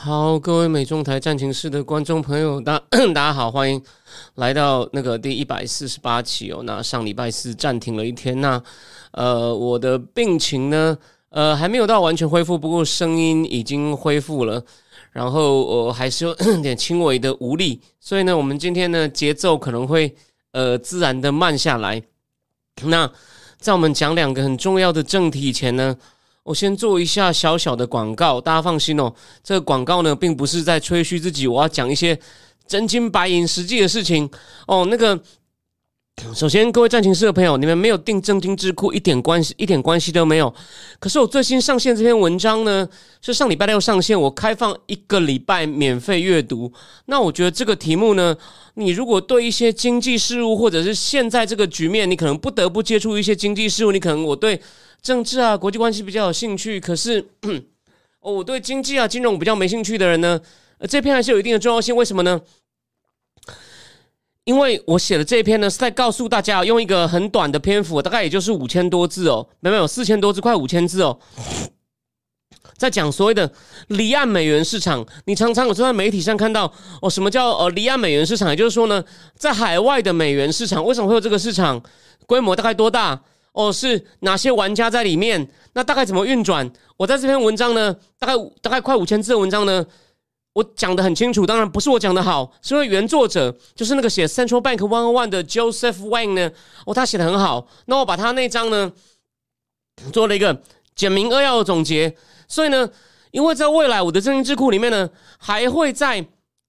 好，各位美中台战情室的观众朋友，大 大家好，欢迎来到那个第一百四十八期哦。那上礼拜四暂停了一天，那呃，我的病情呢，呃，还没有到完全恢复，不过声音已经恢复了，然后我还是有 点轻微的无力，所以呢，我们今天呢节奏可能会呃自然的慢下来。那在我们讲两个很重要的正题以前呢。我先做一下小小的广告，大家放心哦。这个广告呢，并不是在吹嘘自己，我要讲一些真金白银、实际的事情哦。那个，首先各位战情室的朋友，你们没有订正经智库，一点关系一点关系都没有。可是我最新上线这篇文章呢，是上礼拜六上线，我开放一个礼拜免费阅读。那我觉得这个题目呢，你如果对一些经济事务，或者是现在这个局面，你可能不得不接触一些经济事务，你可能我对。政治啊，国际关系比较有兴趣，可是 哦，我对经济啊、金融比较没兴趣的人呢，这篇还是有一定的重要性。为什么呢？因为我写的这篇呢，是在告诉大家，用一个很短的篇幅，大概也就是五千多字哦，没有有四千多字，快五千字哦，在讲所谓的离岸美元市场。你常常有在媒体上看到哦，什么叫呃离岸美元市场？也就是说呢，在海外的美元市场，为什么会有这个市场？规模大概多大？哦，是哪些玩家在里面？那大概怎么运转？我在这篇文章呢，大概大概快五千字的文章呢，我讲的很清楚。当然不是我讲的好，是因为原作者就是那个写 Central Bank One One 的 Joseph Wang 呢，哦，他写的很好。那我把他那章呢做了一个简明扼要的总结。所以呢，因为在未来我的证金智库里面呢，还会再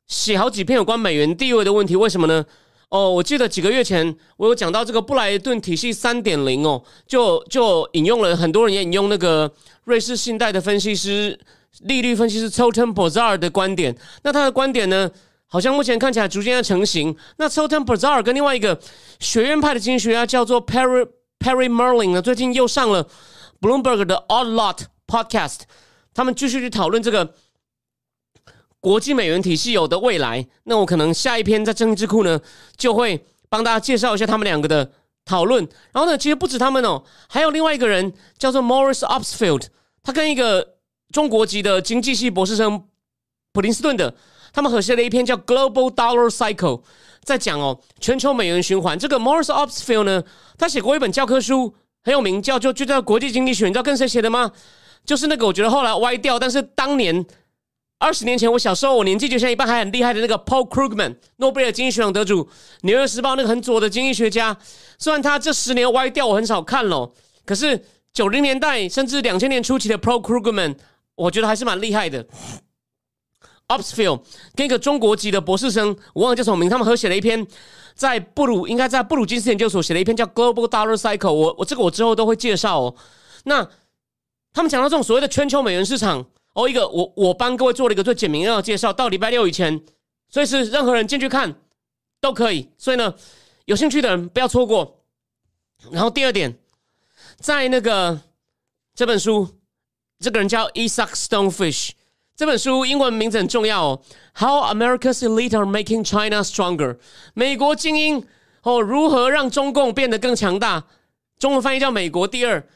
写好几篇有关美元地位的问题。为什么呢？哦，我记得几个月前我有讲到这个布莱顿体系三点零哦，就就引用了很多人也引用那个瑞士信贷的分析师利率分析师 Totem Bazaar 的观点。那他的观点呢，好像目前看起来逐渐在成型。那 Totem Bazaar 跟另外一个学院派的经济学家叫做 Perry Perry Merlin 呢，最近又上了 Bloomberg 的 Odd Lot Podcast，他们继续去讨论这个。国际美元体系有的未来，那我可能下一篇在政治库呢，就会帮大家介绍一下他们两个的讨论。然后呢，其实不止他们哦，还有另外一个人叫做 Morris Opsfield，他跟一个中国籍的经济系博士生普林斯顿的，他们合写了一篇叫 Global Dollar Cycle，在讲哦全球美元循环。这个 Morris Upsfield 呢，他写过一本教科书，很有名，叫就就叫国际经济学。你知道跟谁写的吗？就是那个我觉得后来歪掉，但是当年。二十年前，我小时候，我年纪就像一半还很厉害的那个 Paul Krugman，诺贝尔经济学奖得主，《纽约时报》那个很左的经济学家。虽然他这十年歪掉，我很少看了，可是九零年代甚至两千年初期的 Paul Krugman，我觉得还是蛮厉害的。Opsfield 跟一个中国籍的博士生，我忘了叫什么名，他们合写了一篇，在布鲁应该在布鲁金斯研究所写了一篇叫 Global Dollar Cycle。我我这个我之后都会介绍哦。那他们讲到这种所谓的全球美元市场。哦，一个我我帮各位做了一个最简明的介绍，到礼拜六以前，所以是任何人进去看都可以。所以呢，有兴趣的人不要错过。然后第二点，在那个这本书，这个人叫 Isaac Stonefish，这本书英文名字很重要哦，How America's Elite Are Making China Stronger，美国精英哦如何让中共变得更强大，中文翻译叫美国第二。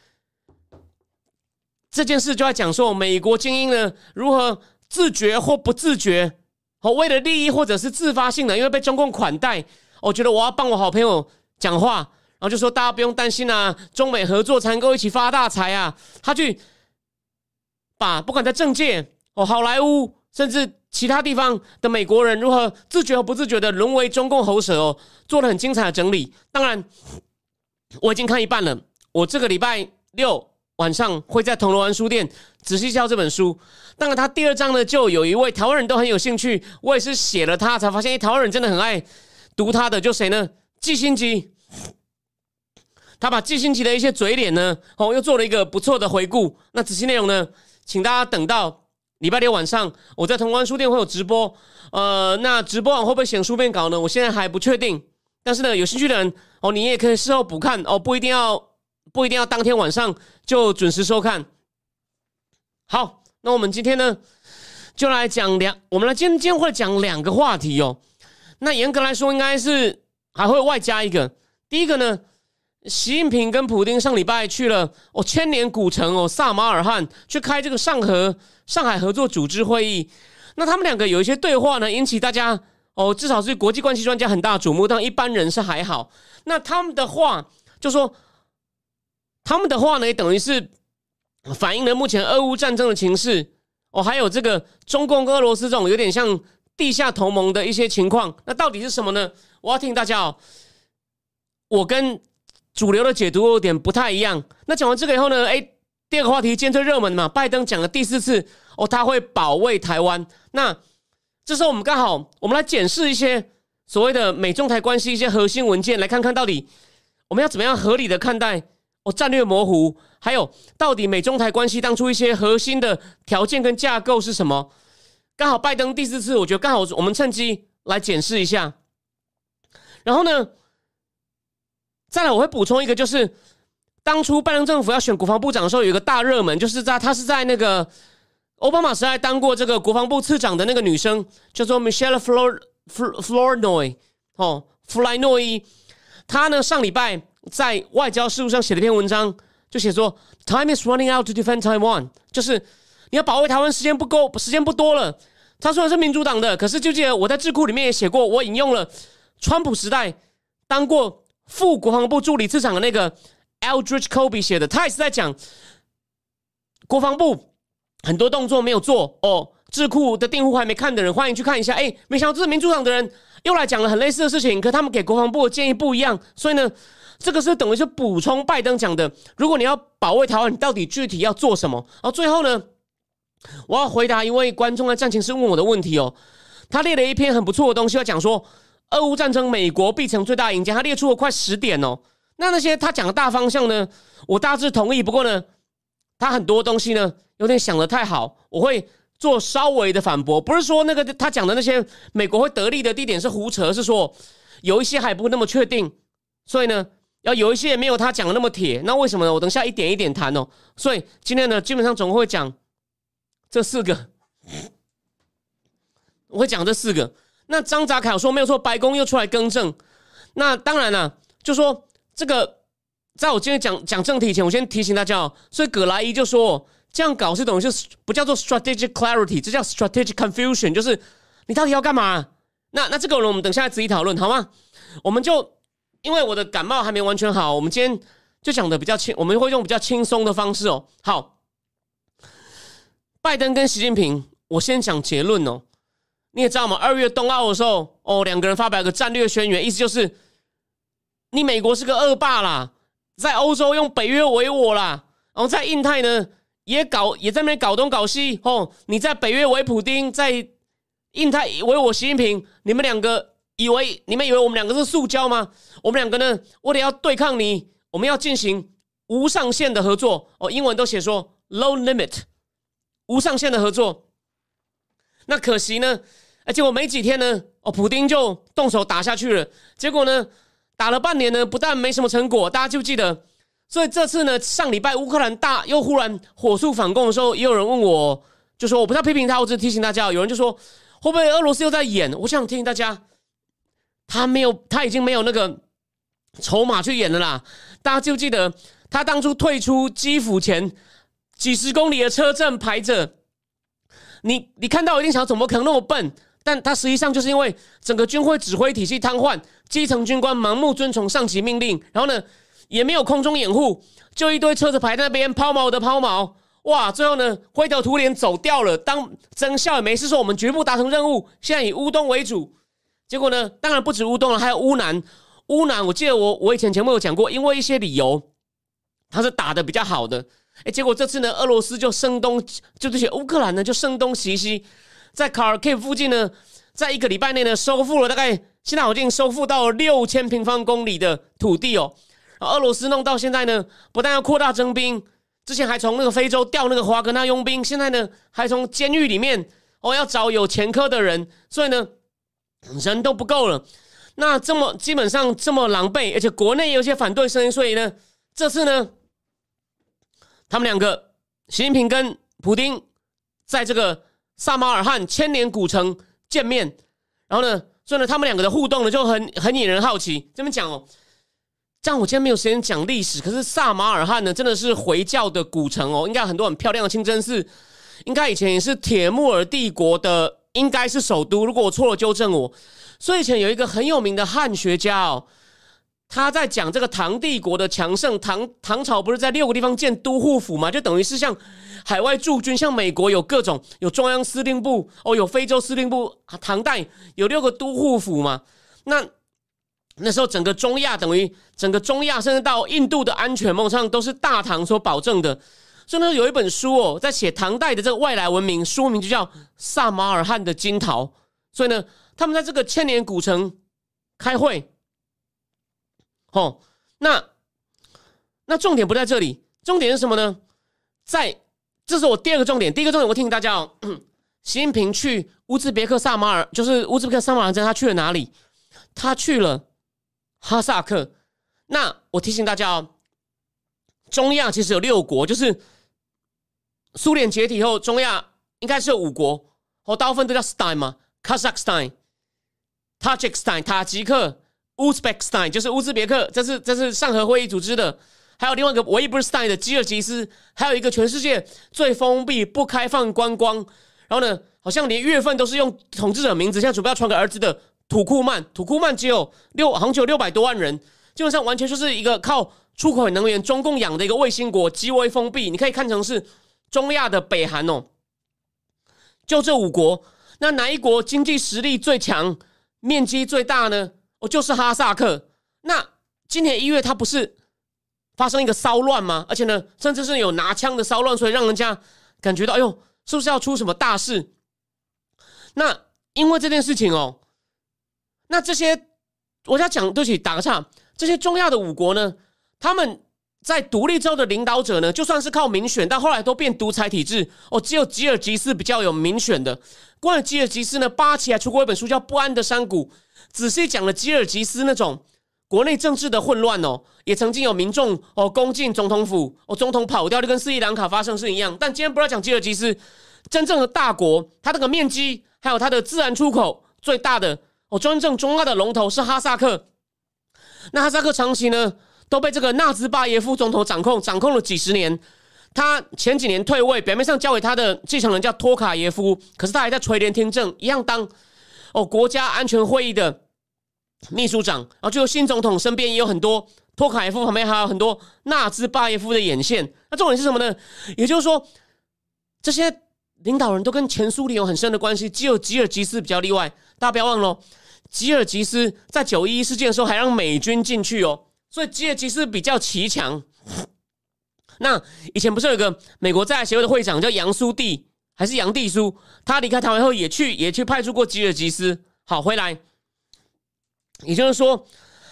这件事就在讲说，美国精英呢如何自觉或不自觉，哦，为了利益或者是自发性的，因为被中共款待，我觉得我要帮我好朋友讲话，然后就说大家不用担心啊，中美合作才能够一起发大财啊。他去把不管在政界哦、好莱坞，甚至其他地方的美国人如何自觉和不自觉的沦为中共喉舌哦，做了很精彩的整理。当然，我已经看一半了，我这个礼拜六。晚上会在铜锣湾书店仔细教这本书。当然，他第二章呢，就有一位台湾人都很有兴趣。我也是写了他才发现，台湾人真的很爱读他的。就谁呢？季新吉。他把季新吉的一些嘴脸呢，哦，又做了一个不错的回顾。那仔细内容呢，请大家等到礼拜六晚上我在铜锣湾书店会有直播，呃，那直播完会不会写书面稿呢？我现在还不确定。但是呢，有兴趣的人哦，你也可以事后补看哦，不一定要不一定要当天晚上就准时收看。好，那我们今天呢，就来讲两，我们来今天会讲两个话题哦。那严格来说，应该是还会外加一个。第一个呢，习近平跟普京上礼拜去了哦千年古城哦萨马尔罕去开这个上合上海合作组织会议。那他们两个有一些对话呢，引起大家。哦，至少是国际关系专家很大的瞩目，但一般人是还好。那他们的话就说，他们的话呢，也等于是反映了目前俄乌战争的情势。哦，还有这个中共跟俄罗斯这种有点像地下同盟的一些情况。那到底是什么呢？我要听大家哦。我跟主流的解读有点不太一样。那讲完这个以后呢，哎，第二个话题，今天最热门的嘛，拜登讲了第四次哦，他会保卫台湾。那这时候我们刚好，我们来检视一些所谓的美中台关系一些核心文件，来看看到底我们要怎么样合理的看待哦战略模糊，还有到底美中台关系当初一些核心的条件跟架构是什么？刚好拜登第四次，我觉得刚好我们趁机来检视一下。然后呢，再来我会补充一个，就是当初拜登政府要选国防部长的时候，有一个大热门，就是在他是在那个。奥巴马时代当过这个国防部次长的那个女生叫做 Michelle Flor Flornoy 哦，弗莱诺伊，她呢上礼拜在外交事务上写了一篇文章，就写说 Time is running out to defend Taiwan，就是你要保卫台湾时间不够，时间不多了。他虽然是民主党的，可是就记得我在智库里面也写过，我引用了川普时代当过副国防部助理次长的那个 Eldridge Kobe 写的，他也是在讲国防部。很多动作没有做哦，智库的订户还没看的人，欢迎去看一下。哎，没想到这是民主党的人又来讲了很类似的事情，可他们给国防部的建议不一样，所以呢，这个是等于是补充拜登讲的。如果你要保卫台湾，你到底具体要做什么？然后最后呢，我要回答一位观众在战情室问我的问题哦，他列了一篇很不错的东西，要讲说俄乌战争美国必成最大赢家，他列出了快十点哦。那那些他讲的大方向呢，我大致同意，不过呢，他很多东西呢。有点想的太好，我会做稍微的反驳，不是说那个他讲的那些美国会得利的地点是胡扯，是说有一些还不那么确定，所以呢，要有一些没有他讲的那么铁。那为什么呢？我等下一点一点谈哦。所以今天呢，基本上总会讲这四个，我会讲这四个。那张扎凯说没有错，白宫又出来更正。那当然了，就说这个，在我今天讲讲正题以前，我先提醒大家哦。所以葛莱伊就说。这样搞是等于是不叫做 strategic clarity，这叫 strategic confusion，就是你到底要干嘛？那那这个我们等下仔细讨论好吗？我们就因为我的感冒还没完全好，我们今天就讲的比较轻，我们会用比较轻松的方式哦。好，拜登跟习近平，我先讲结论哦。你也知道吗？二月冬奥的时候，哦，两个人发表个战略宣言，意思就是你美国是个恶霸啦，在欧洲用北约围我啦，然后在印太呢。也搞也在那边搞东搞西哦！你在北约围普丁，在印太围我习近平，你们两个以为你们以为我们两个是塑胶吗？我们两个呢，为了要对抗你，我们要进行无上限的合作哦。英文都写说 low limit，无上限的合作。那可惜呢，哎，结果没几天呢，哦，普丁就动手打下去了。结果呢，打了半年呢，不但没什么成果，大家就记得。所以这次呢，上礼拜乌克兰大又忽然火速反攻的时候，也有人问我，就说我不要批评他，我只是提醒大家。有人就说会不会俄罗斯又在演？我想提醒大家，他没有，他已经没有那个筹码去演了啦。大家就记得他当初退出基辅前几十公里的车阵排着，你你看到一定想，怎么可能那么笨？但他实际上就是因为整个军会指挥体系瘫痪，基层军官盲目遵从上级命令，然后呢？也没有空中掩护，就一堆车子排在那边抛锚的抛锚，哇！最后呢，灰头土脸走掉了。当曾孝也没事说，我们绝不达成任务，现在以乌东为主。结果呢，当然不止乌东了，还有乌南。乌南，我记得我我以前节目有讲过，因为一些理由，他是打的比较好的。哎，结果这次呢，俄罗斯就声东，就这些乌克兰呢就声东击西，在卡尔 K 附近呢，在一个礼拜内呢，收复了大概现在已经收复到六千平方公里的土地哦。俄罗斯弄到现在呢，不但要扩大征兵，之前还从那个非洲调那个华格纳佣兵，现在呢还从监狱里面哦要找有前科的人，所以呢人都不够了。那这么基本上这么狼狈，而且国内有些反对声音，所以呢这次呢他们两个习近平跟普京在这个萨马尔罕千年古城见面，然后呢，所以呢他们两个的互动呢就很很引人好奇。这么讲哦。这样，我今天没有时间讲历史。可是萨马尔罕呢，真的是回教的古城哦，应该很多很漂亮的清真寺，应该以前也是铁木尔帝国的，应该是首都。如果我错了，纠正我。所以以前有一个很有名的汉学家哦，他在讲这个唐帝国的强盛。唐唐朝不是在六个地方建都护府嘛，就等于是像海外驻军，像美国有各种有中央司令部哦，有非洲司令部。唐代有六个都护府嘛，那。那时候，整个中亚等于整个中亚，甚至到印度的安全，梦上都是大唐所保证的。真的，有一本书哦，在写唐代的这个外来文明，书名就叫《萨马尔汗的金桃》。所以呢，他们在这个千年古城开会。哦，那那重点不在这里，重点是什么呢？在这是我第二个重点，第一个重点我提醒大家哦，习近平去乌兹别克萨马尔，就是乌兹别克萨马尔镇，他去了哪里？他去了。哈萨克，那我提醒大家哦，中亚其实有六国，就是苏联解体后，中亚应该是有五国，哦，大部分都叫 stein 嘛，Kazakhstan、Tajikistan、塔吉克、Uzbekistan，就是乌兹别克，这是这是上合会议组织的，还有另外一个唯一不是 stein 的吉尔吉斯，还有一个全世界最封闭、不开放观光，然后呢，好像连月份都是用统治者名字，现在准备要传给儿子的。土库曼，土库曼只有六，好像只有六百多万人，基本上完全就是一个靠出口能源中共养的一个卫星国，极为封闭。你可以看成是中亚的北韩哦。就这五国，那哪一国经济实力最强、面积最大呢？哦，就是哈萨克。那今年一月，它不是发生一个骚乱吗？而且呢，甚至是有拿枪的骚乱，所以让人家感觉到，哎呦，是不是要出什么大事？那因为这件事情哦。那这些，我要讲，对不起，打个岔。这些中亚的五国呢，他们在独立之后的领导者呢，就算是靠民选，但后来都变独裁体制。哦，只有吉尔吉斯比较有民选的。关于吉尔吉斯呢，巴奇还出过一本书叫《不安的山谷》，仔细讲了吉尔吉斯那种国内政治的混乱哦，也曾经有民众哦攻进总统府，哦总统跑掉，就跟斯里兰卡发生事一样。但今天不要讲吉尔吉斯，真正的大国，它这个面积还有它的自然出口最大的。哦真正中亚的龙头是哈萨克，那哈萨克长期呢都被这个纳兹巴耶夫总统掌控，掌控了几十年。他前几年退位，表面上交给他的继承人叫托卡耶夫，可是他还在垂帘听政，一样当哦国家安全会议的秘书长。然后就新总统身边也有很多托卡耶夫旁边还有很多纳兹巴耶夫的眼线。那重点是什么呢？也就是说，这些领导人都跟前苏联有很深的关系，只有吉尔吉斯比较例外。大家不要忘了。吉尔吉斯在九一一事件的时候还让美军进去哦，所以吉尔吉斯比较奇强。那以前不是有个美国在协会的会长叫杨苏蒂还是杨蒂苏？他离开台湾后也去也去派出过吉尔吉斯。好，回来，也就是说，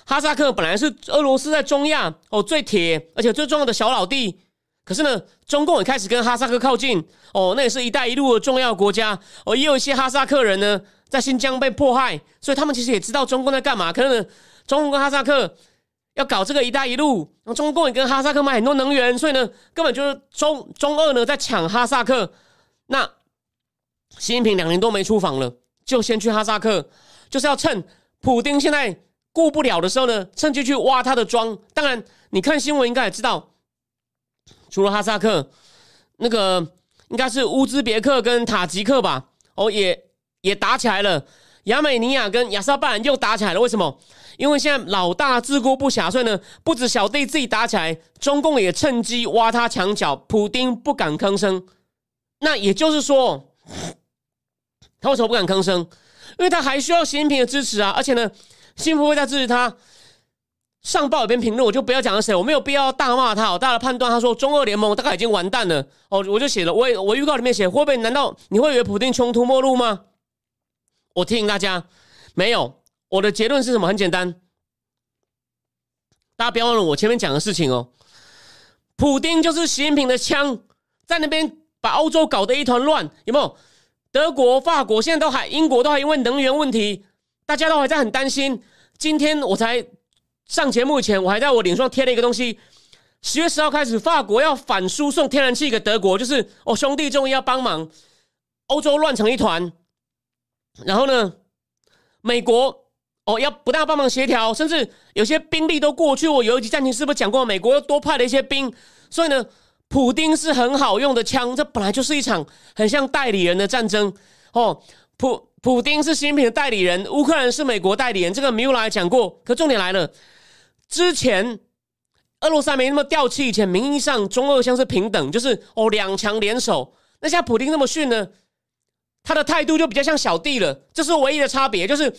哈萨克本来是俄罗斯在中亚哦最铁而且最重要的小老弟，可是呢，中共也开始跟哈萨克靠近哦，那也是一带一路的重要国家哦，也有一些哈萨克人呢。在新疆被迫害，所以他们其实也知道中共在干嘛。可能中共跟哈萨克要搞这个“一带一路”，然后中共也跟哈萨克买很多能源，所以呢，根本就是中中俄呢在抢哈萨克。那习近平两年多没出访了，就先去哈萨克，就是要趁普京现在顾不了的时候呢，趁机去挖他的庄。当然，你看新闻应该也知道，除了哈萨克，那个应该是乌兹别克跟塔吉克吧？哦，也。也打起来了，亚美尼亚跟亚塞拜然又打起来了。为什么？因为现在老大自顾不暇，所以呢，不止小弟自己打起来，中共也趁机挖他墙角。普丁不敢吭声，那也就是说，他为什么不敢吭声？因为他还需要习近平的支持啊！而且呢，习近平会在支持他。上报一篇评论，我就不要讲了谁，我没有必要大骂他。大家判断，他说中俄联盟大概已经完蛋了。哦，我就写了，我我预告里面写，会不会？难道你会以为普京穷途末路吗？我提醒大家，没有我的结论是什么？很简单，大家不要忘了我前面讲的事情哦。普丁就是习近平的枪，在那边把欧洲搞得一团乱，有没有？德国、法国现在都还，英国都还因为能源问题，大家都还在很担心。今天我才上节目前，我还在我脸上贴了一个东西。十月十号开始，法国要反输送天然气给德国，就是哦，兄弟终于要帮忙，欧洲乱成一团。然后呢，美国哦要不但帮忙协调，甚至有些兵力都过去。我有一集战情是不是讲过，美国又多派了一些兵？所以呢，普丁是很好用的枪，这本来就是一场很像代理人的战争哦。普普丁是新品的代理人，乌克兰是美国代理人。这个米乌拉讲过，可重点来了。之前俄罗斯还没那么掉气，以前名义上中俄像是平等，就是哦两强联手。那现在普丁那么逊呢，他的态度就比较像小弟了。这是唯一的差别，就是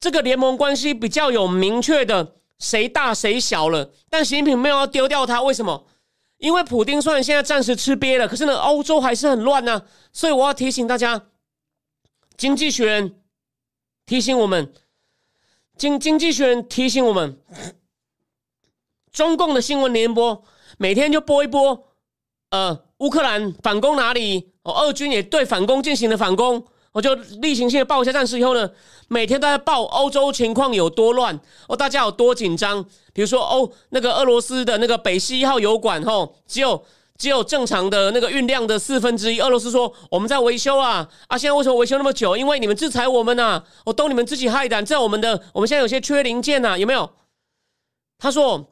这个联盟关系比较有明确的谁大谁小了。但习近平没有要丢掉他，为什么？因为普丁虽然现在暂时吃瘪了，可是呢，欧洲还是很乱呢。所以我要提醒大家。经济学人提醒我们，经经济学人提醒我们，中共的新闻联播每天就播一播，呃，乌克兰反攻哪里？哦，俄军也对反攻进行了反攻，我就例行性的报一下战事。以后呢，每天都在报欧洲情况有多乱，哦，大家有多紧张。比如说，欧那个俄罗斯的那个北溪一号油管，吼，只有。只有正常的那个运量的四分之一。俄罗斯说我们在维修啊啊！现在为什么维修那么久？因为你们制裁我们呐！我都你们自己害的。在我们的我们现在有些缺零件呐，有没有？他说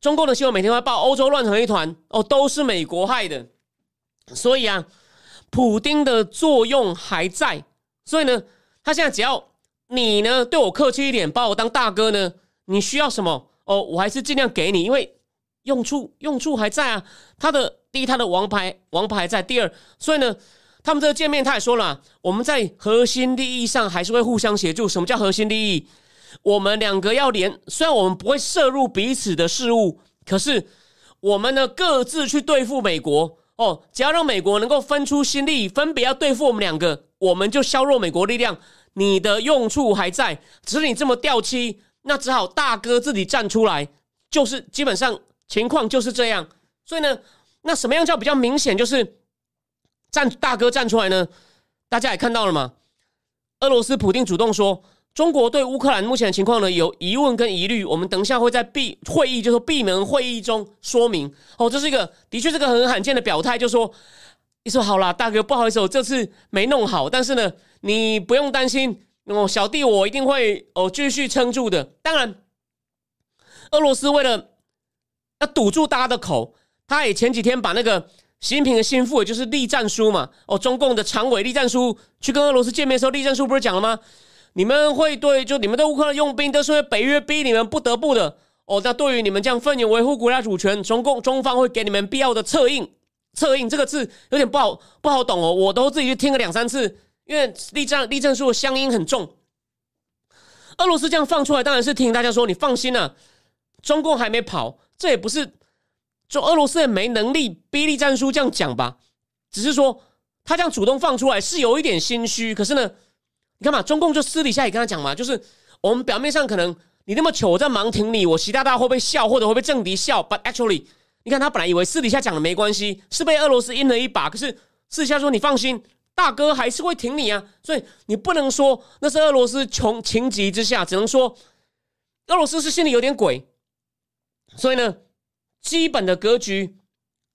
中共的新闻每天会报欧洲乱成一团哦，都是美国害的。所以啊，普丁的作用还在。所以呢，他现在只要你呢对我客气一点，把我当大哥呢，你需要什么哦，我还是尽量给你，因为。用处用处还在啊，他的第一，他的王牌王牌在；第二，所以呢，他们这个见面，他也说了，我们在核心利益上还是会互相协助。什么叫核心利益？我们两个要连，虽然我们不会涉入彼此的事物，可是我们呢各自去对付美国哦。只要让美国能够分出心力，分别要对付我们两个，我们就削弱美国力量。你的用处还在，只是你这么掉漆，那只好大哥自己站出来，就是基本上。情况就是这样，所以呢，那什么样叫比较明显？就是站大哥站出来呢？大家也看到了吗？俄罗斯普京主动说，中国对乌克兰目前的情况呢有疑问跟疑虑，我们等一下会在闭会议，就是闭门会议中说明。哦，这是一个的确是个很罕见的表态，就说你说好了，大哥不好意思，我这次没弄好，但是呢，你不用担心哦，小弟我一定会哦继续撑住的。当然，俄罗斯为了要堵住大家的口，他也前几天把那个习近平的心腹，也就是栗战书嘛，哦，中共的常委栗战书去跟俄罗斯见面的时候，栗战书不是讲了吗？你们会对，就你们对乌克兰用兵，都是因为北约逼你们不得不的。哦，那对于你们这样奋勇维护国家主权，中共中方会给你们必要的策应。策应这个字有点不好不好懂哦，我都自己去听了两三次，因为立战立战书的乡音很重。俄罗斯这样放出来，当然是提醒大家说，你放心了，中共还没跑。这也不是，就俄罗斯也没能力逼利战书这样讲吧，只是说他这样主动放出来是有一点心虚。可是呢，你看嘛，中共就私底下也跟他讲嘛，就是我们表面上可能你那么糗，我在忙挺你，我习大大会不会笑，或者会被政敌笑？But actually，你看他本来以为私底下讲的没关系，是被俄罗斯阴了一把。可是私底下说你放心，大哥还是会挺你啊。所以你不能说那是俄罗斯穷情急之下，只能说俄罗斯是心里有点鬼。所以呢，基本的格局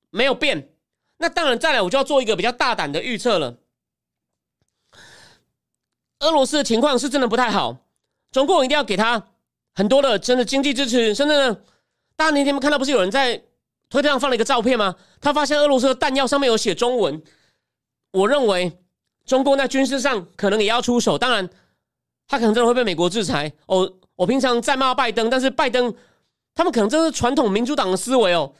没有变。那当然，再来我就要做一个比较大胆的预测了。俄罗斯的情况是真的不太好，中共一定要给他很多的真的经济支持。甚至呢，大家那天看到不是有人在推特上放了一个照片吗？他发现俄罗斯的弹药上面有写中文。我认为中共在军事上可能也要出手。当然，他可能真的会被美国制裁。哦，我平常在骂拜登，但是拜登。他们可能这是传统民主党的思维哦，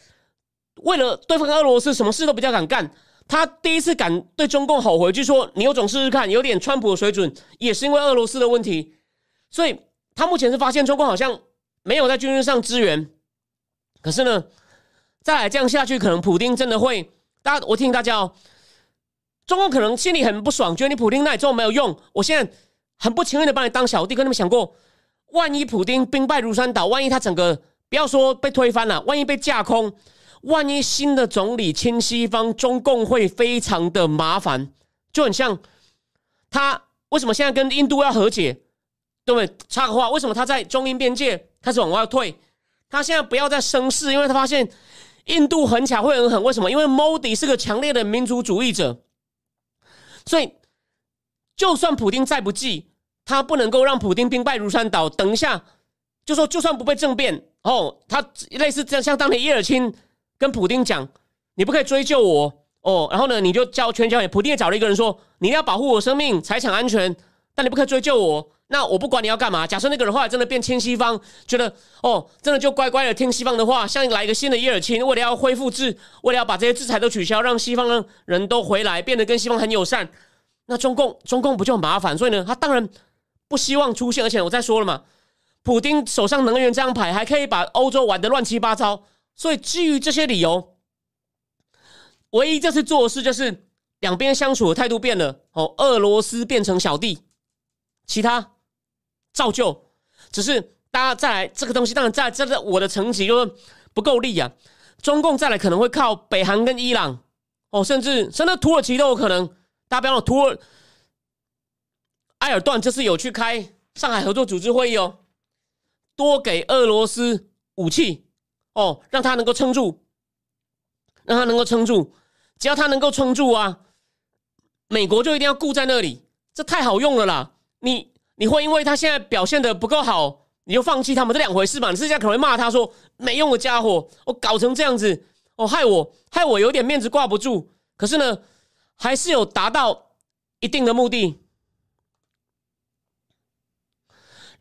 为了对付俄罗斯，什么事都比较敢干。他第一次敢对中共吼回去说：“你有种试试看，有点川普的水准。”也是因为俄罗斯的问题，所以他目前是发现中共好像没有在军事上支援。可是呢，再来这样下去，可能普丁真的会……大家，我提醒大家哦，中共可能心里很不爽，觉得你普丁那里做没有用。我现在很不情愿的把你当小弟，跟你们想过，万一普丁兵败如山倒，万一他整个……不要说被推翻了，万一被架空，万一新的总理亲西方，中共会非常的麻烦，就很像他为什么现在跟印度要和解，对不对？插个话，为什么他在中印边界开始往外退？他现在不要再生事，因为他发现印度很巧会很狠。为什么？因为 Modi 是个强烈的民族主义者，所以就算普京再不济，他不能够让普京兵败如山倒。等一下就说，就算不被政变哦，他类似这样，像当年叶尔钦。跟普丁讲，你不可以追究我哦。然后呢，你就交全交给普丁，也找了一个人说，你一定要保护我生命、财产安全，但你不可以追究我。那我不管你要干嘛。假设那个人后来真的变亲西方，觉得哦，真的就乖乖的听西方的话，像来一个新的耶尔钦，为了要恢复制，为了要把这些制裁都取消，让西方的人都回来，变得跟西方很友善，那中共中共不就很麻烦？所以呢，他当然不希望出现。而且我再说了嘛，普丁手上能源这张牌，还可以把欧洲玩的乱七八糟。所以基于这些理由，唯一这次做的事就是两边相处的态度变了。哦，俄罗斯变成小弟，其他照旧。只是大家再来这个东西，当然在这个我的层级就不够力啊。中共再来可能会靠北韩跟伊朗，哦，甚至甚至土耳其都有可能。大家不要忘，土耳埃尔段这次有去开上海合作组织会议哦，多给俄罗斯武器。哦，让他能够撑住，让他能够撑住，只要他能够撑住啊，美国就一定要顾在那里，这太好用了啦！你你会因为他现在表现的不够好，你就放弃他们这两回事嘛？你私下可能会骂他说没用的家伙，我搞成这样子，哦，害我害我有点面子挂不住。可是呢，还是有达到一定的目的。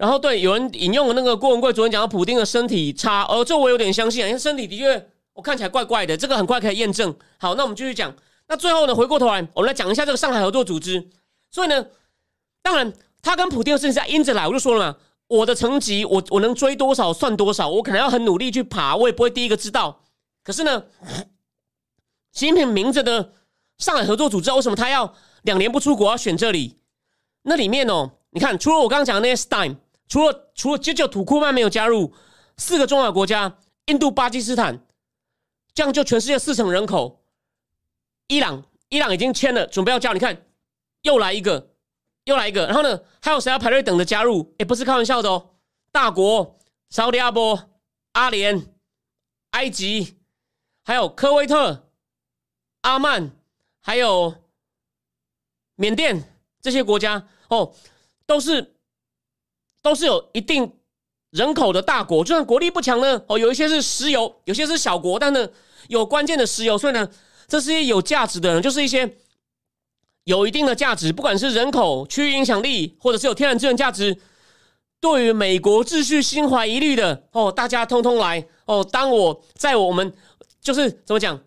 然后对，有人引用了那个郭文贵昨天讲到普丁的身体差，哦，这我有点相信啊，因为身体的确我看起来怪怪的，这个很快可以验证。好，那我们继续讲。那最后呢，回过头来，我们来讲一下这个上海合作组织。所以呢，当然他跟普丁的事情是因着来，我就说了嘛，我的成绩我我能追多少算多少，我可能要很努力去爬，我也不会第一个知道。可是呢，习近平明着的上海合作组织，为什么他要两年不出国要选这里？那里面哦，你看，除了我刚刚讲的那些 Stein。除了除了就就土库曼没有加入，四个重要国家，印度、巴基斯坦，这样就全世界四成人口。伊朗，伊朗已经签了，准备要加。你看，又来一个，又来一个。然后呢，还有谁要排队等着加入？也不是开玩笑的哦。大国，沙特阿波、阿联、埃及，还有科威特、阿曼，还有缅甸这些国家哦，都是。都是有一定人口的大国，就算国力不强呢，哦，有一些是石油，有些是小国，但呢有关键的石油，所以呢，这是一些有价值的人，就是一些有一定的价值，不管是人口、区域影响力，或者是有天然资源价值，对于美国秩序心怀疑虑的哦，大家通通来哦。当我在我们就是怎么讲，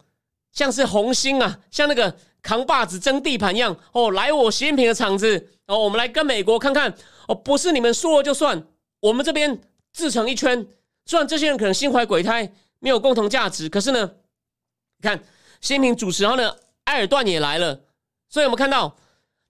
像是红星啊，像那个扛把子争地盘一样哦，来我习近平的场子哦，我们来跟美国看看。哦，不是你们说了就算，我们这边自成一圈。虽然这些人可能心怀鬼胎，没有共同价值，可是呢，看习近平主持，然后呢，埃尔段也来了，所以我们看到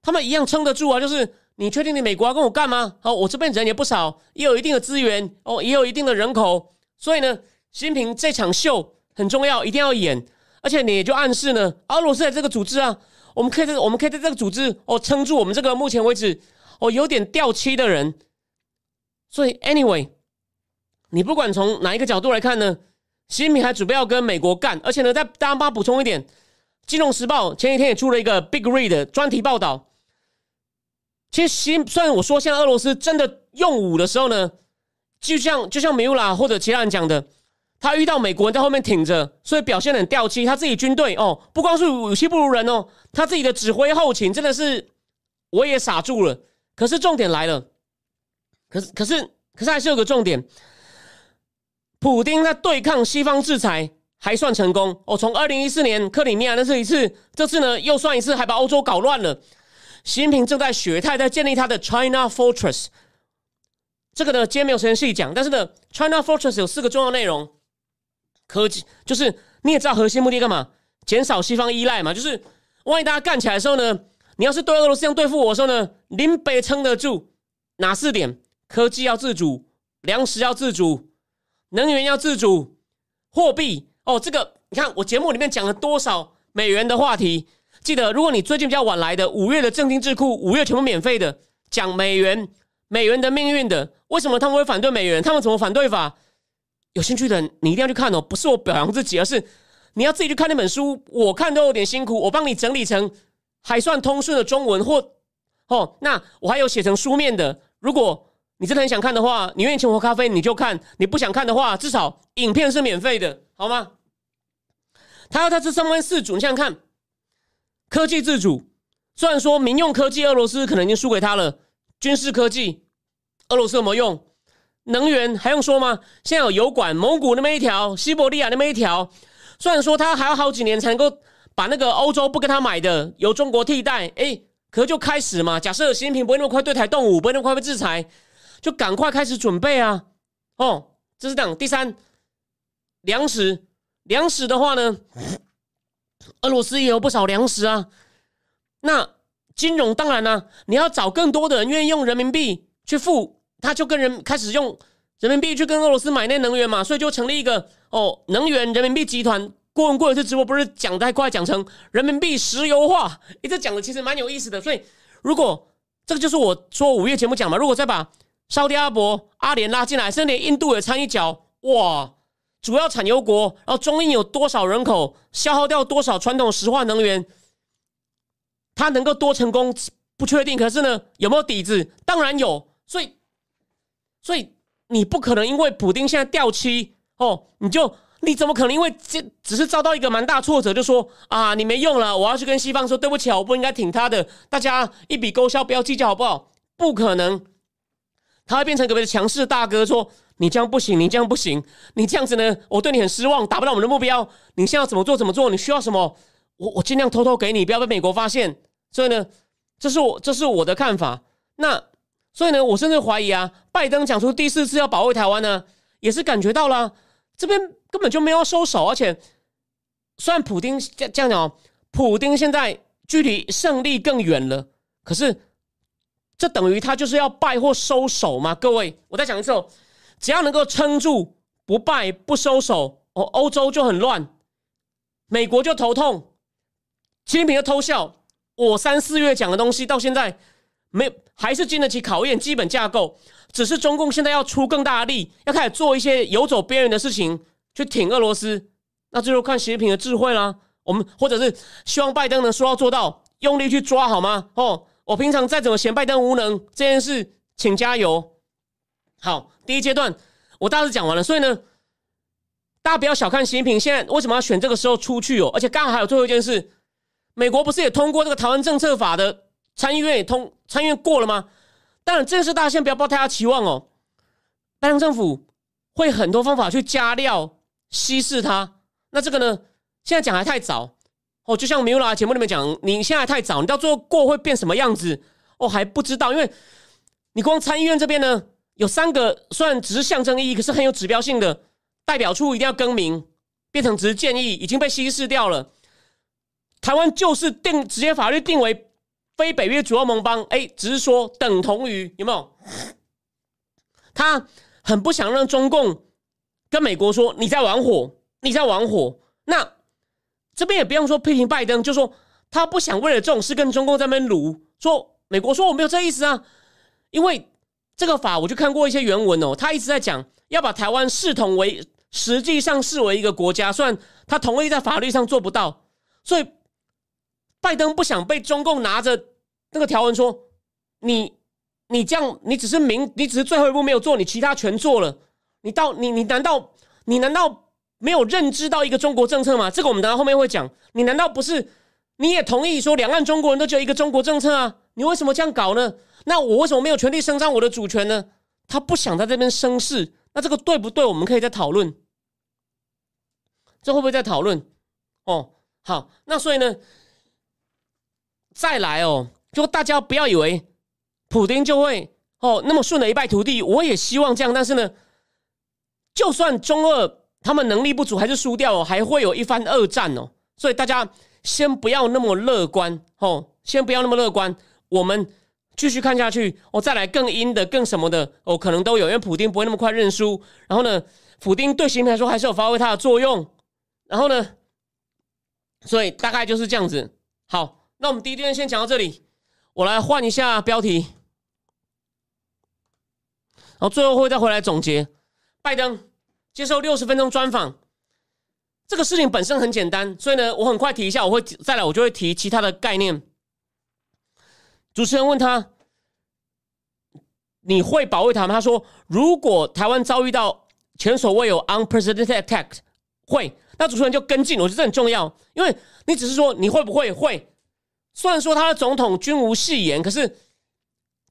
他们一样撑得住啊。就是你确定你美国要跟我干吗？哦，我这边人也不少，也有一定的资源，哦，也有一定的人口，所以呢，习近平这场秀很重要，一定要演。而且你也就暗示呢，俄罗斯在这个组织啊，我们可以在我们可以在这个组织哦撑住我们这个目前为止。哦，有点掉漆的人，所以 anyway，你不管从哪一个角度来看呢，习近平还准备要跟美国干，而且呢，再大家补充一点，《金融时报》前几天也出了一个 big read 专题报道。其实，习虽然我说现在俄罗斯真的用武的时候呢，就像就像米乌拉或者其他人讲的，他遇到美国人在后面挺着，所以表现很掉漆。他自己军队哦，不光是武器不如人哦，他自己的指挥后勤真的是我也傻住了。可是重点来了，可是可是可是还是有个重点，普丁在对抗西方制裁还算成功哦。从二零一四年克里米亚那是一次，这次呢又算一次，还把欧洲搞乱了。习近平正在学，他在建立他的 China Fortress。这个呢今天没有时间细讲，但是呢，China Fortress 有四个重要内容：科技，就是你也知道核心目的干嘛？减少西方依赖嘛。就是万一大家干起来的时候呢？你要是对俄罗斯这样对付我的时候呢，林北撑得住哪四点？科技要自主，粮食要自主，能源要自主，货币哦，这个你看我节目里面讲了多少美元的话题？记得，如果你最近比较晚来的，五月的正金智库，五月全部免费的讲美元、美元的命运的，为什么他们会反对美元？他们怎么反对法？有兴趣的你一定要去看哦，不是我表扬自己，而是你要自己去看那本书。我看都有点辛苦，我帮你整理成还算通顺的中文，或哦，那我还有写成书面的。如果你真的很想看的话，你愿意请我喝咖啡，你就看；你不想看的话，至少影片是免费的，好吗？他要他这上面四组，你想想看。科技自主，虽然说民用科技俄罗斯可能已经输给他了，军事科技俄罗斯有没有用？能源还用说吗？现在有油管，蒙古那么一条，西伯利亚那么一条，虽然说他还要好几年才能够把那个欧洲不跟他买的由中国替代，哎，可就开始嘛。假设习近平不会那么快对台动武，不会那么快被制裁，就赶快开始准备啊！哦，这是等第三，粮食，粮食的话呢？俄罗斯也有不少粮食啊，那金融当然呢，你要找更多的人愿意用人民币去付，他就跟人开始用人民币去跟俄罗斯买那能源嘛，所以就成立一个哦能源人民币集团。郭文过一次直播不是讲太快，讲成人民币石油化，一直讲的其实蛮有意思的。所以如果这个就是我说五月节目讲嘛，如果再把沙特阿伯、阿联拉进来，甚至连印度也掺一脚，哇！主要产油国，然后中印有多少人口，消耗掉多少传统石化能源，它能够多成功不确定。可是呢，有没有底子？当然有。所以，所以你不可能因为普丁现在掉漆哦，你就你怎么可能因为这只是遭到一个蛮大挫折，就说啊你没用了，我要去跟西方说对不起，我不应该挺他的，大家一笔勾销，不要计较好不好？不可能，他会变成个别的强势大哥说。你这样不行，你这样不行，你这样子呢，我对你很失望，达不到我们的目标。你现在要怎么做？怎么做？你需要什么？我我尽量偷偷给你，不要被美国发现。所以呢，这是我这是我的看法。那所以呢，我甚至怀疑啊，拜登讲出第四次要保卫台湾呢，也是感觉到了这边根本就没有收手。而且，虽然普丁这样讲，普丁现在距离胜利更远了，可是这等于他就是要败或收手吗？各位，我再讲一次哦。只要能够撑住，不败不收手，哦，欧洲就很乱，美国就头痛，习近平就偷笑。我三四月讲的东西到现在没还是经得起考验，基本架构只是中共现在要出更大的力，要开始做一些游走边缘的事情去挺俄罗斯。那最后看习近平的智慧啦，我们或者是希望拜登能说到做到，用力去抓好吗？哦，我平常再怎么嫌拜登无能，这件事请加油。好，第一阶段我大致讲完了，所以呢，大家不要小看习近平现在为什么要选这个时候出去哦，而且刚好还有最后一件事，美国不是也通过这个台湾政策法的参议院也通参议院过了吗？当然，这件事大家先不要抱太大期望哦，拜登政府会很多方法去加料稀释它，那这个呢，现在讲还太早哦，就像米拉节目里面讲，你现在太早，你到最后过会变什么样子哦还不知道，因为你光参议院这边呢。有三个，虽然只是象征意义，可是很有指标性的代表处一定要更名，变成只是建议，已经被稀释掉了。台湾就是定直接法律定为非北约主要盟邦，哎，只是说等同于有没有？他很不想让中共跟美国说你在玩火，你在玩火。那这边也不用说批评拜登，就说他不想为了这种事跟中共在那边撸，说美国说我没有这意思啊，因为。这个法我就看过一些原文哦，他一直在讲要把台湾视同为，实际上视为一个国家，虽然他同意在法律上做不到，所以拜登不想被中共拿着那个条文说你你这样你只是明你只是最后一步没有做，你其他全做了，你到你你难道你难道没有认知到一个中国政策吗？这个我们等下后面会讲，你难道不是你也同意说两岸中国人都只有一个中国政策啊？你为什么这样搞呢？那我为什么没有权利伸张我的主权呢？他不想在这边生事，那这个对不对？我们可以再讨论，这会不会再讨论？哦，好，那所以呢，再来哦，就大家不要以为普丁就会哦那么顺的一败涂地。我也希望这样，但是呢，就算中二他们能力不足，还是输掉哦，还会有一番恶战哦。所以大家先不要那么乐观哦，先不要那么乐观，我们。继续看下去，我再来更阴的、更什么的，哦，可能都有，因为普丁不会那么快认输。然后呢，普丁对习近平来说还是有发挥他的作用。然后呢，所以大概就是这样子。好，那我们第一段先讲到这里，我来换一下标题，然后最后会再回来总结。拜登接受六十分钟专访，这个事情本身很简单，所以呢，我很快提一下，我会再来，我就会提其他的概念。主持人问他：“你会保卫他吗？”他说：“如果台湾遭遇到前所未有 unprecedented attack，会。”那主持人就跟进，我觉得这很重要，因为你只是说你会不会会，虽然说他的总统均无戏言，可是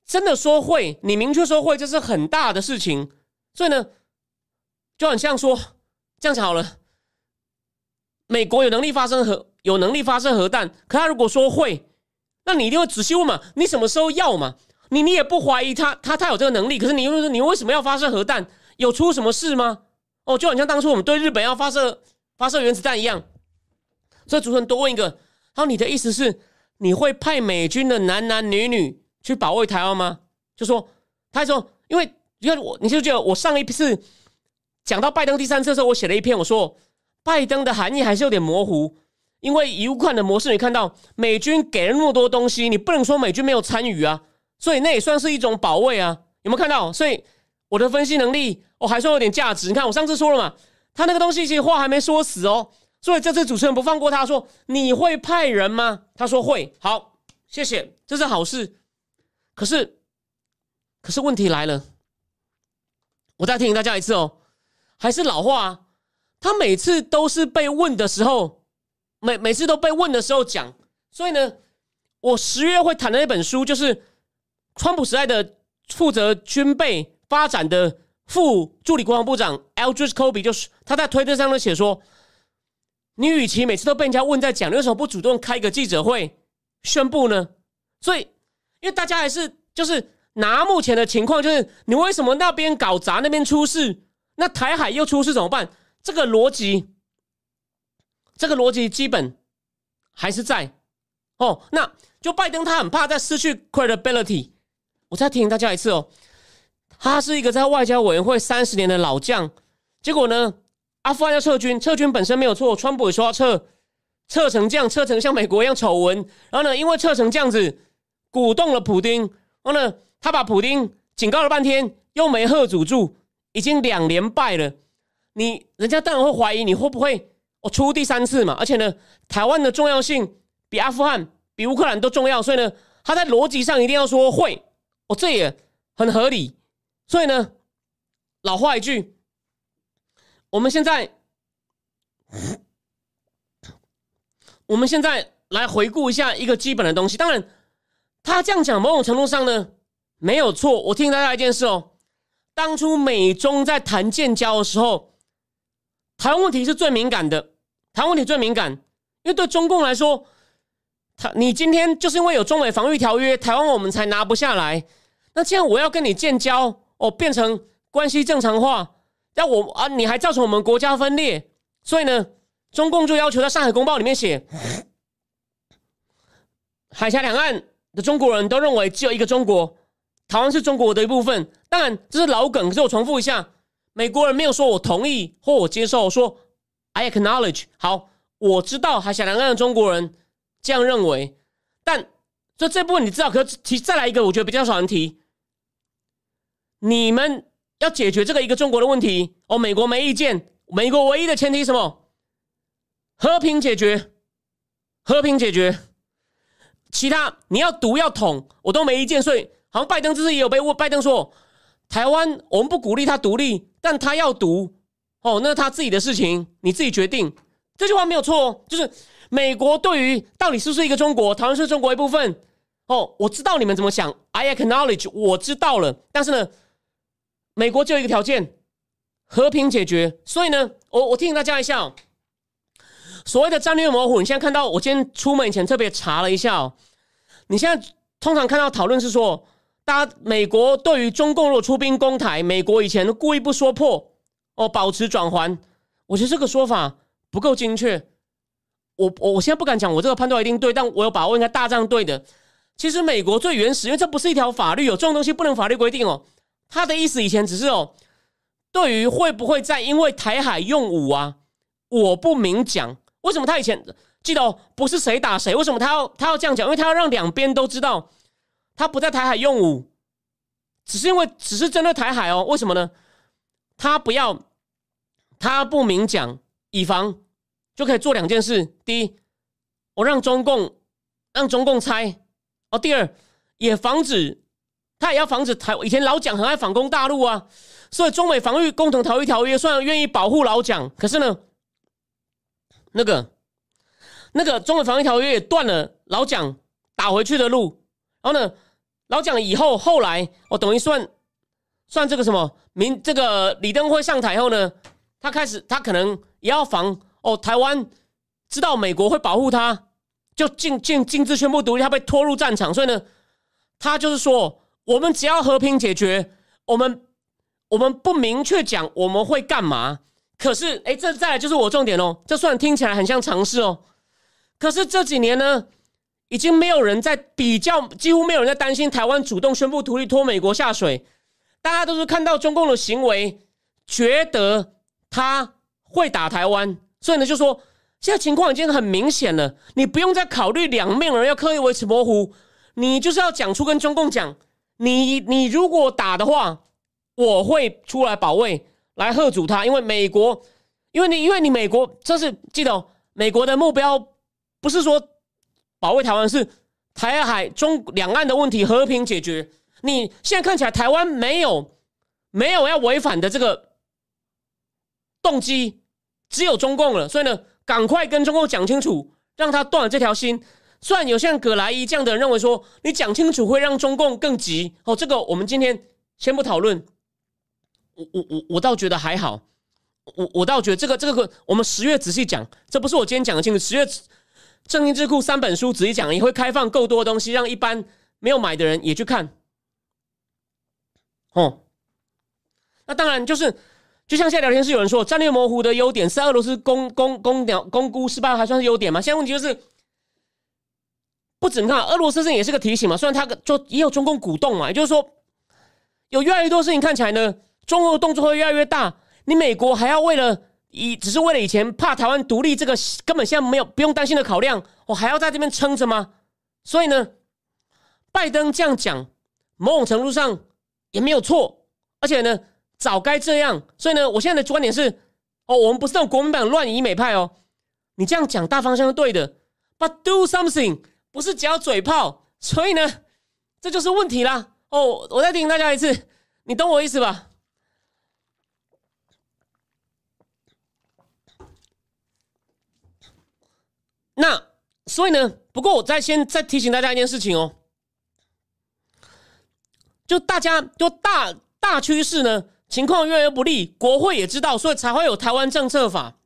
真的说会，你明确说会，这是很大的事情。所以呢，就很像说这样子好了，美国有能力发生核，有能力发射核弹，可他如果说会，那你一定会仔细问嘛，你什么时候要嘛？你你也不怀疑他，他他有这个能力，可是你又是你为什么要发射核弹？有出什么事吗？哦，就很像当初我们对日本要发射。发射原子弹一样，所以主持人多问一个：好，你的意思是你会派美军的男男女女去保卫台湾吗？就说他说，因为因为我你就觉得我上一次讲到拜登第三次的时候，我写了一篇，我说拜登的含义还是有点模糊，因为以乌克兰的模式，你看到美军给了那么多东西，你不能说美军没有参与啊，所以那也算是一种保卫啊，有没有看到？所以我的分析能力哦还算有点价值。你看我上次说了嘛。他那个东西其实话还没说死哦，所以这次主持人不放过他，说你会派人吗？他说会。好，谢谢，这是好事。可是，可是问题来了，我再提醒大家一次哦，还是老话，他每次都是被问的时候，每每次都被问的时候讲。所以呢，我十月会谈的那本书，就是川普时代的负责军备发展的。副助理国防部长 Aldrich Kobe 就是他在推特上面写说：“你与其每次都被人家问在讲，你为什么不主动开个记者会宣布呢？”所以，因为大家还是就是拿目前的情况，就是你为什么那边搞砸，那边出事，那台海又出事怎么办？这个逻辑，这个逻辑基本还是在哦。那就拜登他很怕再失去 credibility。我再提醒大家一次哦。他是一个在外交委员会三十年的老将，结果呢，阿富汗要撤军，撤军本身没有错，川普也说要撤，撤成这样，撤成像美国一样丑闻，然后呢，因为撤成这样子，鼓动了普丁，然后呢，他把普丁警告了半天，又没喝阻住，已经两连败了，你人家当然会怀疑你会不会我出第三次嘛，而且呢，台湾的重要性比阿富汗、比乌克兰都重要，所以呢，他在逻辑上一定要说会，哦，这也很合理。所以呢，老话一句，我们现在，我们现在来回顾一下一个基本的东西。当然，他这样讲，某种程度上呢没有错。我提醒大家一件事哦，当初美中在谈建交的时候，台湾问题是最敏感的，台湾问题最敏感，因为对中共来说，他你今天就是因为有中美防御条约，台湾我们才拿不下来。那既然我要跟你建交。哦，变成关系正常化，那我啊，你还造成我们国家分裂，所以呢，中共就要求在上海公报里面写，海峡两岸的中国人都认为只有一个中国，台湾是中国的一部分。当然这是老梗，可是我重复一下，美国人没有说我同意或我接受，说 I acknowledge。好，我知道海峡两岸的中国人这样认为，但这这部分你知道，可提再来一个，我觉得比较少人提。你们要解决这个一个中国的问题哦，美国没意见。美国唯一的前提什么？和平解决，和平解决。其他你要独要统，我都没意见。所以，好像拜登这次也有被问，拜登说，台湾我们不鼓励他独立，但他要独哦，那他自己的事情，你自己决定。这句话没有错，就是美国对于到底是不是一个中国，台湾是中国一部分哦，我知道你们怎么想，I acknowledge，我知道了，但是呢？美国就一个条件，和平解决。所以呢，我我提醒大家一下，所谓的战略模糊，你现在看到，我今天出门以前特别查了一下哦。你现在通常看到讨论是说，大家美国对于中共若出兵攻台，美国以前故意不说破哦，保持转环。我觉得这个说法不够精确。我我我现在不敢讲，我这个判断一定对，但我有把握应该大仗对的。其实美国最原始，因为这不是一条法律哦，这种东西不能法律规定哦。他的意思以前只是哦，对于会不会再因为台海用武啊，我不明讲。为什么他以前记得哦，不是谁打谁。为什么他要他要这样讲？因为他要让两边都知道，他不在台海用武，只是因为只是针对台海哦。为什么呢？他不要，他不明讲，以防就可以做两件事：第一，我让中共让中共猜哦；第二，也防止他也要防止台。以前老蒋很爱反攻大陆啊，所以中美防御共同逃逸条约虽然愿意保护老蒋，可是呢，那个那个中美防御条约也断了老蒋打回去的路。然后呢，老蒋以后后来我等于算。算这个什么民这个李登辉上台后呢，他开始他可能也要防哦，台湾知道美国会保护他，就禁禁禁止宣布独立，他被拖入战场，所以呢，他就是说，我们只要和平解决，我们我们不明确讲我们会干嘛，可是哎，这再来就是我重点哦，这虽然听起来很像尝试哦，可是这几年呢，已经没有人在比较，几乎没有人在担心台湾主动宣布独立拖美国下水。大家都是看到中共的行为，觉得他会打台湾，所以呢，就说现在情况已经很明显了，你不用再考虑两面人要刻意维持模糊，你就是要讲出跟中共讲，你你如果打的话，我会出来保卫，来贺阻他，因为美国，因为你因为你美国，这是记得，美国的目标不是说保卫台湾，是台海中两岸的问题和平解决。你现在看起来台湾没有没有要违反的这个动机，只有中共了。所以呢，赶快跟中共讲清楚，让他断了这条心。虽然有像葛莱伊这样的人认为说，你讲清楚会让中共更急。哦，这个我们今天先不讨论。我我我我倒觉得还好。我我倒觉得这个这个我们十月仔细讲，这不是我今天讲的清楚。十月正经智库三本书仔细讲，也会开放够多的东西，让一般没有买的人也去看。哦，那当然就是，就像现在聊天室有人说，战略模糊的优点是俄罗斯攻攻攻鸟攻估失败，还算是优点吗？现在问题就是，不止你看俄罗斯这也是个提醒嘛。虽然他就也有中共鼓动嘛，也就是说，有越来越多事情看起来呢，中俄动作会越来越大。你美国还要为了以只是为了以前怕台湾独立这个根本现在没有不用担心的考量，我还要在这边撑着吗？所以呢，拜登这样讲，某种程度上。也没有错，而且呢，早该这样。所以呢，我现在的观点是：哦，我们不是那种国民党乱以美派哦。你这样讲大方向是对的，but do something 不是只要嘴炮。所以呢，这就是问题啦。哦，我再提醒大家一次，你懂我意思吧？那所以呢，不过我再先再提醒大家一件事情哦。就大家就大大趋势呢，情况越来越不利，国会也知道，所以才会有台湾政策法，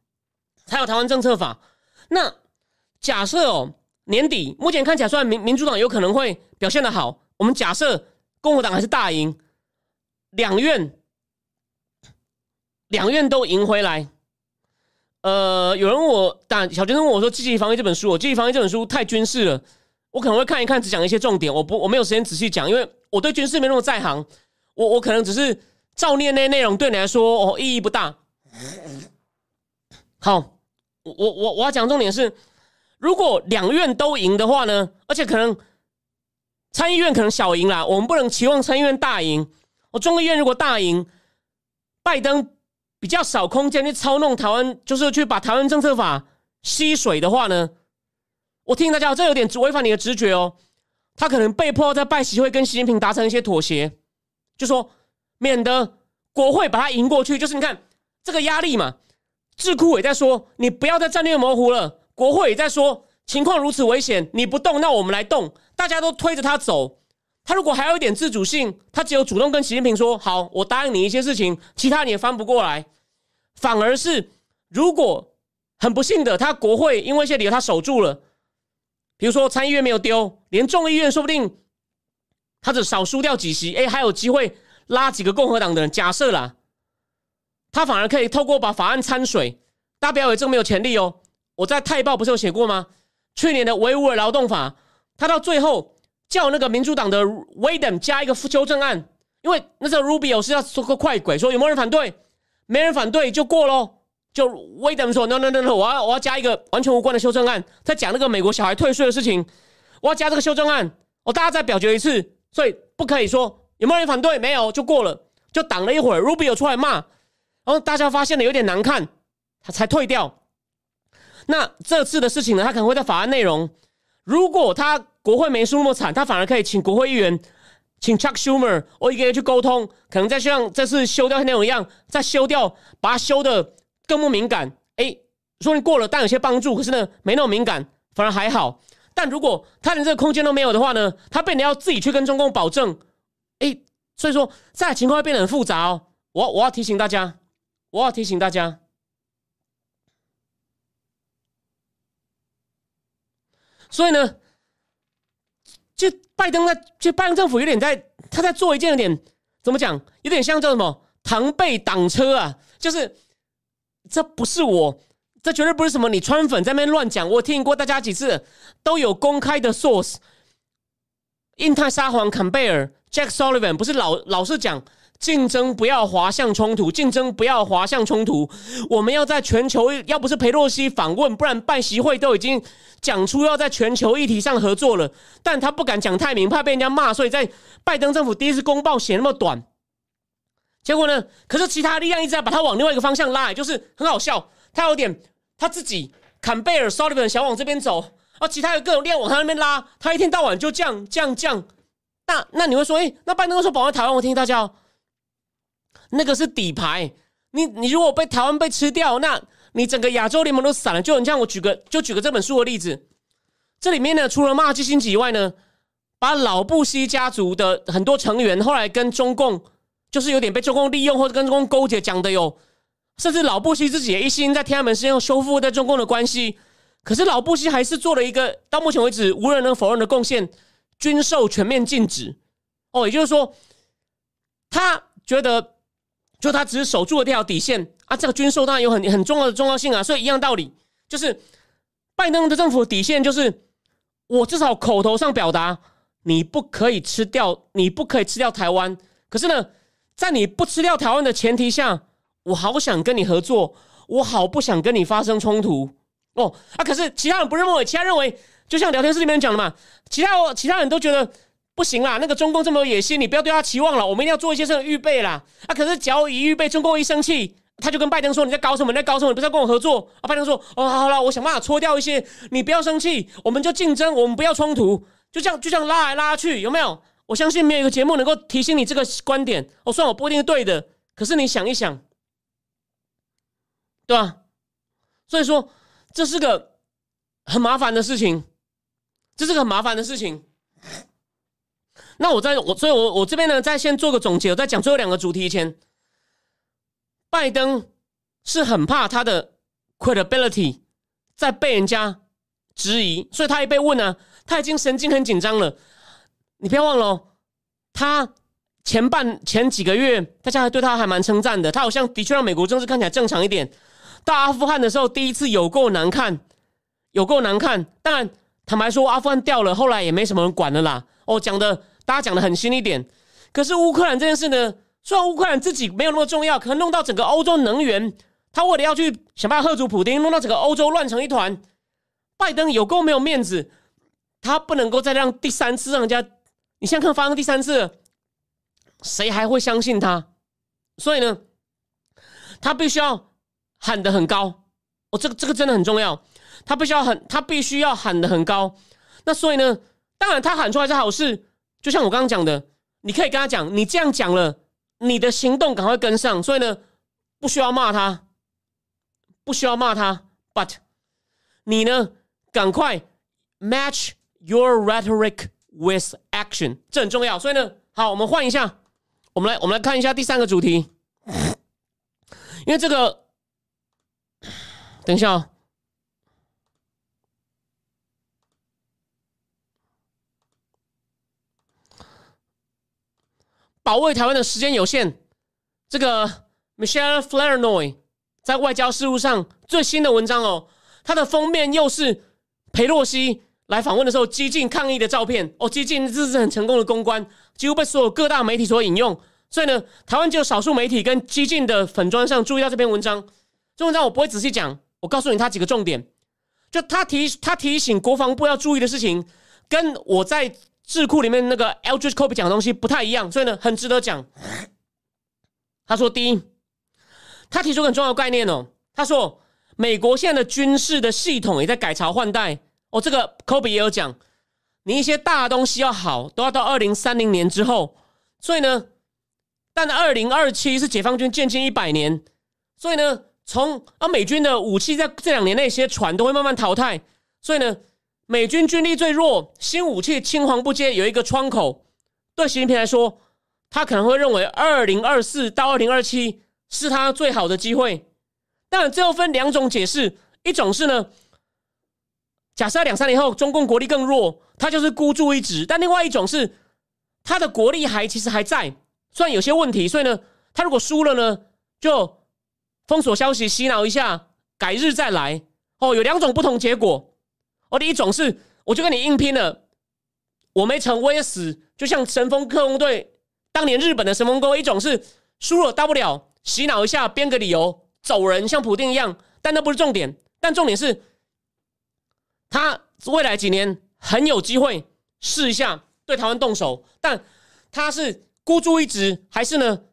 才有台湾政策法。那假设哦，年底目前看起来，虽然民民主党有可能会表现的好，我们假设共和党还是大赢，两院两院都赢回来。呃，有人问我，但小先生问我说，《积极防御》这本书，《我积极防御》这本书太军事了。我可能会看一看，只讲一些重点。我不，我没有时间仔细讲，因为我对军事没那么在行。我我可能只是照念那些内容，对你来说哦意义不大。好，我我我要讲重点是，如果两院都赢的话呢，而且可能参议院可能小赢啦，我们不能期望参议院大赢。我众议院如果大赢，拜登比较少空间去操弄台湾，就是去把台湾政策法吸水的话呢？我提醒大家，这有点违反你的直觉哦。他可能被迫在拜习会跟习近平达成一些妥协，就说免得国会把他赢过去。就是你看这个压力嘛，智库也在说你不要再战略模糊了，国会也在说情况如此危险，你不动，那我们来动。大家都推着他走，他如果还有一点自主性，他只有主动跟习近平说好，我答应你一些事情，其他你也翻不过来。反而是如果很不幸的，他国会因为一些理由他守住了。比如说参议院没有丢，连众议院说不定他只少输掉几席，哎，还有机会拉几个共和党的人。假设啦，他反而可以透过把法案掺水。大家不要以为这个没有潜力哦。我在《泰报》不是有写过吗？去年的维吾尔劳动法，他到最后叫那个民主党的 Wadem 加一个修正案，因为那时候 Rubio 是要做个快轨，说有没有人反对？没人反对就过喽。就威登说，no no no no，我要我要加一个完全无关的修正案，在讲那个美国小孩退税的事情，我要加这个修正案，我大家再表决一次，所以不可以说有没有人反对，没有就过了，就挡了一会儿，Rubio 出来骂，然后大家发现了有点难看，他才退掉。那这次的事情呢，他可能会在法案内容，如果他国会没输那么惨，他反而可以请国会议员，请 Chuck Schumer 我一个人去沟通，可能再像这次修掉内容一样，再修掉，把它修的。更不敏感，哎，说你过了，但有些帮助，可是呢，没那么敏感，反而还好。但如果他连这个空间都没有的话呢，他变得要自己去跟中共保证，哎，所以说这情况会变得很复杂哦。我我要提醒大家，我要提醒大家，所以呢，就拜登在，就拜登政府有点在，他在做一件有点怎么讲，有点像叫什么螳臂挡车啊，就是。这不是我，这绝对不是什么你川粉在那边乱讲。我听过大家几次都有公开的 source。印太沙皇坎贝尔 Jack Sullivan 不是老老是讲竞争不要滑向冲突，竞争不要滑向冲突。我们要在全球，要不是裴洛西访问，不然拜习会都已经讲出要在全球议题上合作了。但他不敢讲太明，怕被人家骂，所以在拜登政府第一次公报写那么短。结果呢？可是其他力量一直在把他往另外一个方向拉，就是很好笑。他有点他自己坎贝尔、Sullivan 想往这边走，而其他的各种力量往他那边拉。他一天到晚就降降降。那那你会说，哎，那拜登说保卫台湾，我听大家，那个是底牌。你你如果被台湾被吃掉，那你整个亚洲联盟都散了。就你像我举个就举个这本书的例子，这里面呢，除了骂基辛格以外呢，把老布希家族的很多成员后来跟中共。就是有点被中共利用或者跟中共勾结，讲的有，甚至老布希自己也一心在天安门事件修复在中共的关系。可是老布希还是做了一个到目前为止无人能否认的贡献：军售全面禁止。哦，也就是说，他觉得就他只是守住了这条底线啊。这个军售当然有很很重要的重要性啊。所以一样道理，就是拜登的政府底线就是，我至少口头上表达，你不可以吃掉，你不可以吃掉台湾。可是呢？在你不吃掉台湾的前提下，我好想跟你合作，我好不想跟你发生冲突哦啊！可是其他人不认为，其他认为，就像聊天室里面讲的嘛，其他其他人都觉得不行啦。那个中共这么有野心，你不要对他期望了，我们一定要做一些这种预备啦啊！可是只要一预备，中共一生气，他就跟拜登说：“你在搞什么？你在搞什么？你不是要跟我合作啊？”拜登说：“哦，好了，我想办法搓掉一些，你不要生气，我们就竞争，我们不要冲突，就这样，就这样拉来拉去，有没有？”我相信没有一个节目能够提醒你这个观点。哦，算我不一定是对的，可是你想一想，对吧？所以说这是个很麻烦的事情，这是个很麻烦的事情。那我在我，所以我我这边呢，再先做个总结。我在讲最后两个主题前，拜登是很怕他的 credibility 在被人家质疑，所以他一被问呢，他已经神经很紧张了。你不要忘了，他前半前几个月，大家还对他还蛮称赞的。他好像的确让美国政治看起来正常一点。到阿富汗的时候，第一次有够难看，有够难看。当然，坦白说，阿富汗掉了，后来也没什么人管了啦。哦，讲的大家讲的很新一点。可是乌克兰这件事呢，虽然乌克兰自己没有那么重要，可能弄到整个欧洲能源，他为了要去想办法喝阻普丁，弄到整个欧洲乱成一团。拜登有够没有面子，他不能够再让第三次让人家。你现在看发生第三次，谁还会相信他？所以呢，他必须要喊得很高。哦，这个这个真的很重要。他必须要很，他必须要喊得很高。那所以呢，当然他喊出来是好事。就像我刚刚讲的，你可以跟他讲，你这样讲了，你的行动赶快跟上。所以呢，不需要骂他，不需要骂他，but 你呢，赶快 match your rhetoric。With action，这很重要。所以呢，好，我们换一下，我们来，我们来看一下第三个主题。因为这个，等一下哦，保卫台湾的时间有限。这个 Michelle Flournoy 在外交事务上最新的文章哦，它的封面又是裴洛西。来访问的时候，激进抗议的照片哦，激进这是很成功的公关，几乎被所有各大媒体所引用。所以呢，台湾只有少数媒体跟激进的粉砖上注意到这篇文章。这文章我不会仔细讲，我告诉你他几个重点。就他提他提醒国防部要注意的事情，跟我在智库里面那个 Eldridge Copy 讲的东西不太一样，所以呢，很值得讲。他说，第一，他提出很重要的概念哦。他说，美国现在的军事的系统也在改朝换代。哦，这个 Kobe 也有讲，你一些大东西要好，都要到二零三零年之后。所以呢，但二零二七是解放军建军一百年，所以呢。从而美军的武器在这两年内，些船都会慢慢淘汰，所以呢，美军军力最弱，新武器青黄不接，有一个窗口。对习近平来说，他可能会认为二零二四到二零二七是他最好的机会。但最后分两种解释，一种是呢，假设两三年后中共国力更弱，他就是孤注一掷；但另外一种是他的国力还其实还在，虽然有些问题，所以呢，他如果输了呢，就。封锁消息，洗脑一下，改日再来。哦，有两种不同结果。哦，第一种是，我就跟你硬拼了，我没成我也死，就像神风特工队当年日本的神风沟。一种是输了大不了洗脑一下，编个理由走人，像普丁一样。但那不是重点，但重点是，他未来几年很有机会试一下对台湾动手。但他是孤注一掷，还是呢？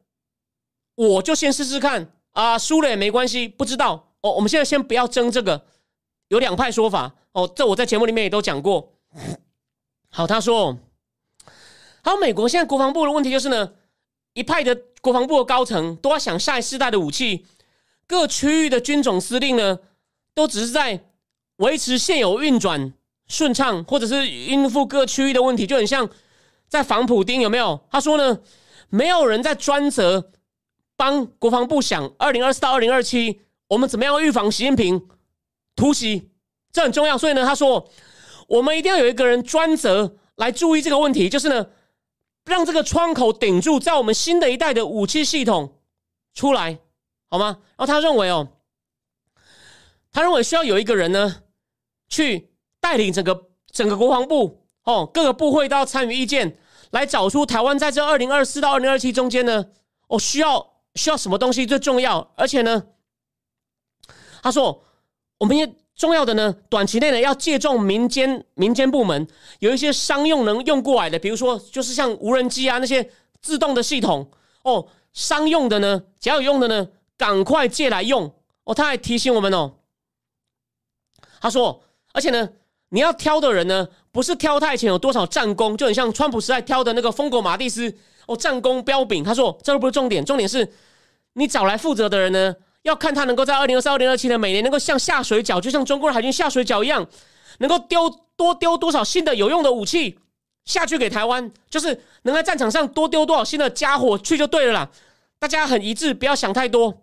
我就先试试看。啊，输了也没关系，不知道哦。我们现在先不要争这个，有两派说法哦。这我在节目里面也都讲过。好，他说，好，美国现在国防部的问题就是呢，一派的国防部的高层都要想下一世代的武器，各区域的军种司令呢，都只是在维持现有运转顺畅，或者是应付各区域的问题，就很像在防普丁，有没有？他说呢，没有人在专责。帮国防部想，二零二四到二零二七，我们怎么样预防习近平突袭？这很重要。所以呢，他说，我们一定要有一个人专责来注意这个问题，就是呢，让这个窗口顶住，在我们新的一代的武器系统出来，好吗？然后他认为哦，他认为需要有一个人呢，去带领整个整个国防部哦，各个部会都要参与意见，来找出台湾在这二零二四到二零二七中间呢，哦，需要。需要什么东西最重要？而且呢，他说，我们也重要的呢，短期内呢要借重民间民间部门有一些商用能用过来的，比如说就是像无人机啊那些自动的系统哦，商用的呢，只要有用的呢，赶快借来用哦。他还提醒我们哦，他说，而且呢，你要挑的人呢，不是挑他以前有多少战功，就很像川普时代挑的那个疯狗马蒂斯。哦，战功彪炳，他说这都不是重点，重点是你找来负责的人呢，要看他能够在二零二三、二零二七年每年能够像下水饺，就像中国的海军下水饺一样，能够丢多丢多少新的有用的武器下去给台湾，就是能在战场上多丢多少新的家伙去就对了啦。大家很一致，不要想太多。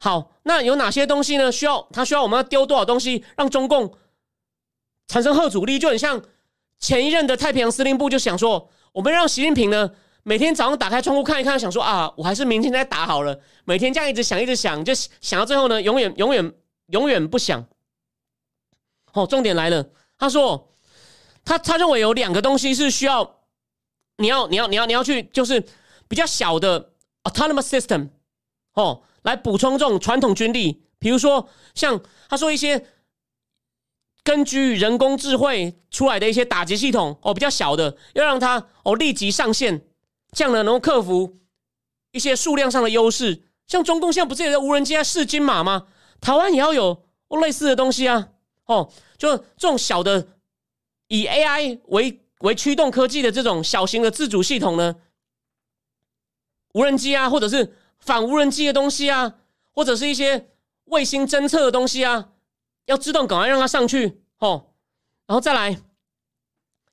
好，那有哪些东西呢？需要他需要我们要丢多少东西，让中共产生核阻力，就很像前一任的太平洋司令部就想说，我们让习近平呢。每天早上打开窗户看一看，想说啊，我还是明天再打好了。每天这样一直想，一直想，就想到最后呢，永远、永远、永远不想。哦，重点来了，他说，他他认为有两个东西是需要，你要、你要、你要、你要去，就是比较小的 autonomous system，哦，来补充这种传统军力，比如说像他说一些根据人工智慧出来的一些打击系统，哦，比较小的，要让它哦立即上线。这样呢，能够克服一些数量上的优势。像中共现在不是有无人机在试金马吗？台湾也要有类似的东西啊！哦，就这种小的以 AI 为为驱动科技的这种小型的自主系统呢，无人机啊，或者是反无人机的东西啊，或者是一些卫星侦测的东西啊，要自动赶快让它上去哦。然后再来，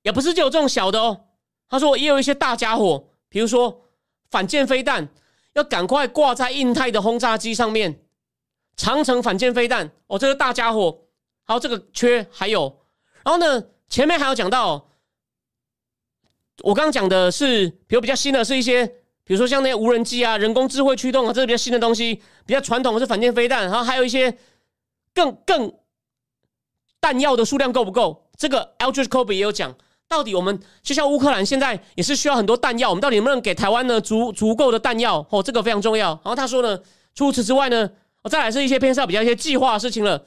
也不是只有这种小的哦。他说也有一些大家伙。比如说反舰飞弹，要赶快挂在印太的轰炸机上面，长城反舰飞弹哦，这个大家伙，还有这个缺还有，然后呢，前面还有讲到，我刚刚讲的是，比如比较新的是一些，比如说像那些无人机啊，人工智慧驱动啊，这是比较新的东西，比较传统的是反舰飞弹，然后还有一些更更弹药的数量够不够？这个 Aldrich Kobe 也有讲。到底我们就像乌克兰现在也是需要很多弹药，我们到底能不能给台湾呢足足够的弹药？哦，这个非常重要。然后他说呢，除此之外呢，哦，再来是一些偏向比较一些计划的事情了，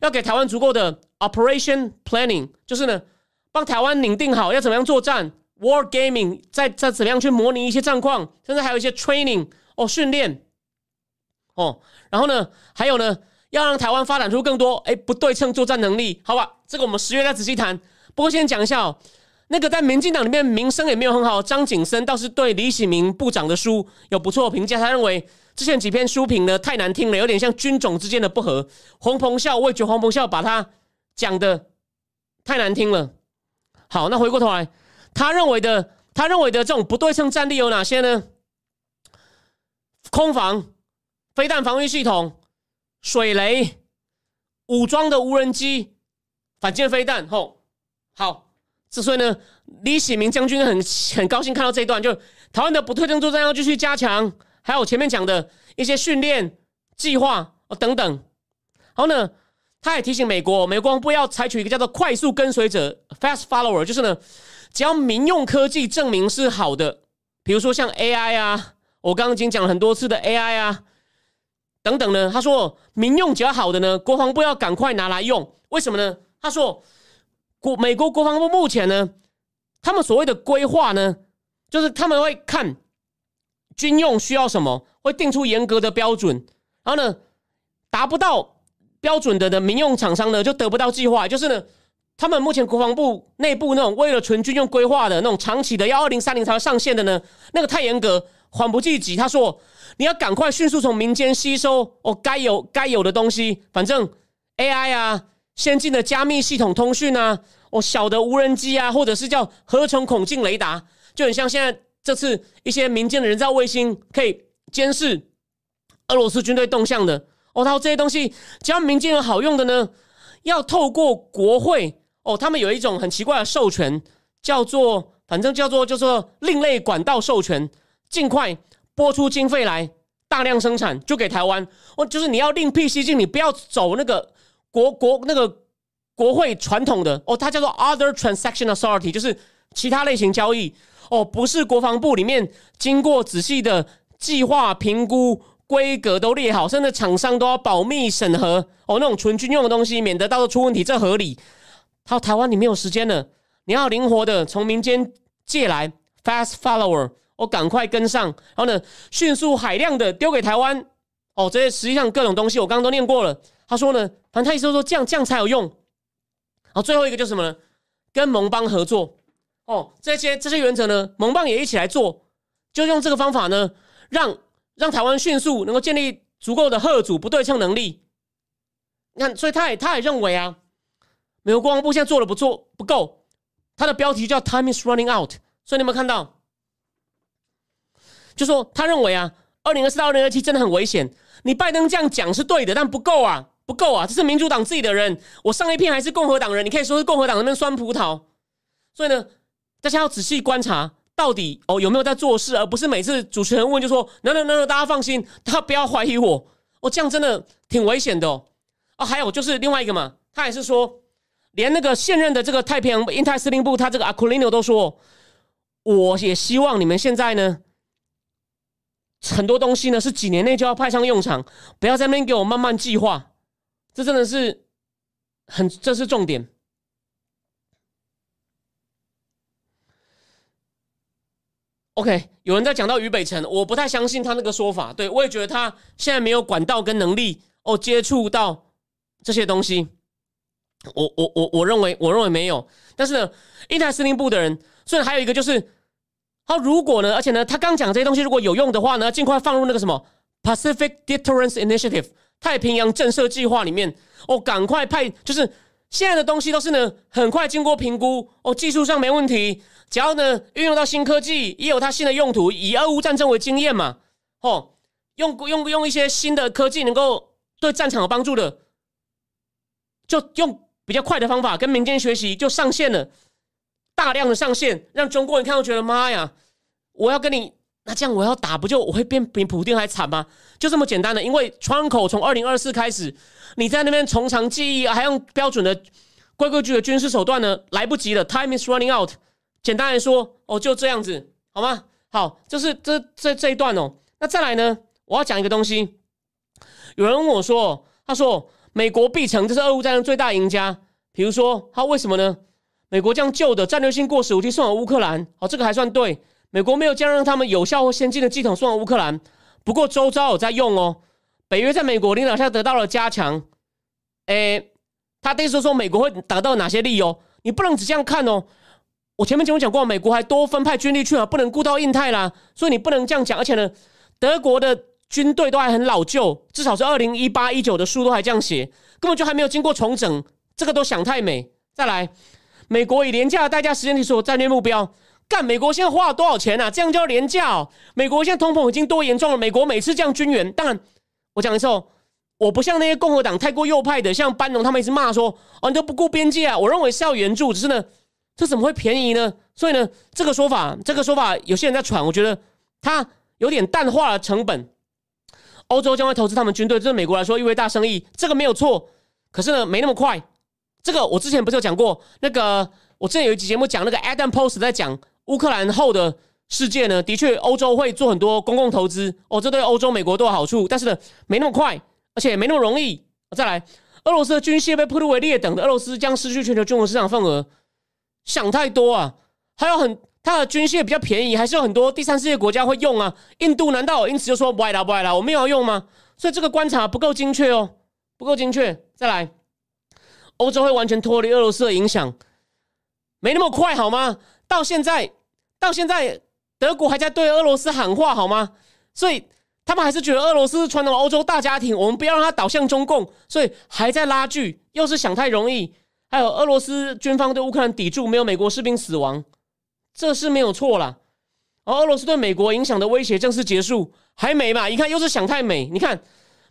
要给台湾足够的 operation planning，就是呢，帮台湾拟定好要怎么样作战，war gaming，再再怎么样去模拟一些战况，甚至还有一些 training 哦训练哦，然后呢，还有呢，要让台湾发展出更多哎不对称作战能力，好吧？这个我们十月再仔细谈。不过先讲一下哦。那个在民进党里面名声也没有很好，张景森倒是对李喜明部长的书有不错评价。他认为之前几篇书评呢太难听了，有点像军种之间的不和。黄鹏孝我也觉得黄鹏孝把他讲的太难听了。好，那回过头来，他认为的他认为的这种不对称战力有哪些呢？空防、飞弹防御系统、水雷、武装的无人机、反舰飞弹。吼，好。所以呢，李喜明将军很很高兴看到这一段，就台湾的不对称作战要继续加强，还有前面讲的一些训练计划哦等等。然后呢，他也提醒美国，美国国防部要采取一个叫做快速跟随者 （fast follower），就是呢，只要民用科技证明是好的，比如说像 AI 啊，我刚刚已经讲了很多次的 AI 啊等等呢。他说，民用只要好的呢，国防部要赶快拿来用。为什么呢？他说。国美国国防部目前呢，他们所谓的规划呢，就是他们会看军用需要什么，会定出严格的标准，然后呢，达不到标准的的民用厂商呢，就得不到计划。就是呢，他们目前国防部内部那种为了纯军用规划的那种长期的要二零三零才会上线的呢，那个太严格，缓不济急。他说，你要赶快迅速从民间吸收哦该有该有的东西，反正 AI 啊。先进的加密系统通讯啊，哦，小的无人机啊，或者是叫合成孔径雷达，就很像现在这次一些民间的人造卫星可以监视俄罗斯军队动向的。哦，他说这些东西只要民间有好用的呢，要透过国会哦，他们有一种很奇怪的授权，叫做反正叫做叫做另类管道授权，尽快拨出经费来大量生产，就给台湾。哦，就是你要另辟蹊径，你不要走那个。国国那个国会传统的哦，它叫做 Other Transaction Authority，就是其他类型交易哦，不是国防部里面经过仔细的计划评估、规格都列好，甚至厂商都要保密审核哦，那种纯军用的东西，免得到时候出问题，这合理。他台湾你没有时间了，你要灵活的从民间借来 Fast Follower，我赶快跟上，然后呢，迅速海量的丢给台湾哦，这些实际上各种东西我刚刚都念过了。他说呢，反正他意思说这样这样才有用。然后最后一个就是什么呢？跟盟邦合作哦，这些这些原则呢，盟邦也一起来做，就用这个方法呢，让让台湾迅速能够建立足够的核主不对称能力。你看，所以他也他也认为啊，美国国防部现在做的不做不够，他的标题叫 “Time is running out”。所以你有没有看到？就说他认为啊，二零二四到二零二七真的很危险。你拜登这样讲是对的，但不够啊。不够啊！这是民主党自己的人，我上一篇还是共和党人，你可以说是共和党那边酸葡萄。所以呢，大家要仔细观察，到底哦有没有在做事，而不是每次主持人问就说 “no no no”，大家放心，他不要怀疑我。哦，这样真的挺危险的哦。哦，还有就是另外一个嘛，他也是说，连那个现任的这个太平洋印太司令部，他这个阿库林纽都说，我也希望你们现在呢，很多东西呢是几年内就要派上用场，不要在那边给我慢慢计划。这真的是很，这是重点。OK，有人在讲到俞北辰，我不太相信他那个说法。对我也觉得他现在没有管道跟能力哦，接触到这些东西。我我我我认为我认为没有。但是呢，印太司令部的人，虽然还有一个就是，他如果呢，而且呢，他刚讲这些东西如果有用的话呢，尽快放入那个什么 Pacific Deterrence Initiative。太平洋震慑计划里面，哦，赶快派，就是现在的东西都是呢，很快经过评估，哦，技术上没问题，只要呢运用到新科技，也有它新的用途，以俄乌战争为经验嘛，哦，用用用一些新的科技能够对战场有帮助的，就用比较快的方法跟民间学习，就上线了，大量的上线，让中国人看到觉得妈呀，我要跟你。那这样我要打不就我会变比普丁还惨吗？就这么简单的，因为窗口从二零二四开始，你在那边从长计议，还用标准的规规矩的军事手段呢，来不及了，time is running out。简单来说，哦，就这样子，好吗？好，就是这这这一段哦。那再来呢，我要讲一个东西，有人问我说：“他说美国必成，这是俄乌战争最大赢家。比如说，他为什么呢？美国将旧的战略性过时武器送往乌克兰，哦，这个还算对。美国没有将让他们有效或先进的系统送往乌克兰，不过周遭有在用哦。北约在美国领导下得到了加强。诶，他的意思说美国会达到哪些利益哦？你不能只这样看哦。我前面节目讲过，美国还多分派军力去啊，不能顾到印太啦，所以你不能这样讲。而且呢，德国的。军队都还很老旧，至少是二零一八一九的书都还这样写，根本就还没有经过重整，这个都想太美。再来，美国以廉价的代价实现所战略目标，干美国现在花了多少钱啊？这样叫廉价？哦？美国现在通膨已经多严重了？美国每次降军援，当然我讲的时候，我不像那些共和党太过右派的，像班农他们一直骂说，哦你都不顾边界啊！我认为是要援助，只是呢，这怎么会便宜呢？所以呢，这个说法，这个说法有些人在传，我觉得他有点淡化了成本。欧洲将会投资他们军队，这对美国来说意味大生意，这个没有错。可是呢，没那么快。这个我之前不是有讲过？那个我之前有一集节目讲那个 Adam Post 在讲乌克兰后的世界呢，的确欧洲会做很多公共投资哦，这对欧洲、美国都有好处。但是呢，没那么快，而且没那么容易。再来，俄罗斯的军械被破入为劣等的，俄罗斯将失去全球军火市场份额。想太多啊，还有很。它的军械比较便宜，还是有很多第三世界国家会用啊？印度难道因此就说不爱了不爱了？我们要用吗？所以这个观察不够精确哦，不够精确。再来，欧洲会完全脱离俄罗斯的影响，没那么快好吗？到现在，到现在，德国还在对俄罗斯喊话好吗？所以他们还是觉得俄罗斯是传统欧洲大家庭，我们不要让它倒向中共，所以还在拉锯，又是想太容易。还有俄罗斯军方对乌克兰抵住，没有美国士兵死亡。这是没有错啦。而俄罗斯对美国影响的威胁正式结束，还没嘛？一看又是想太美。你看，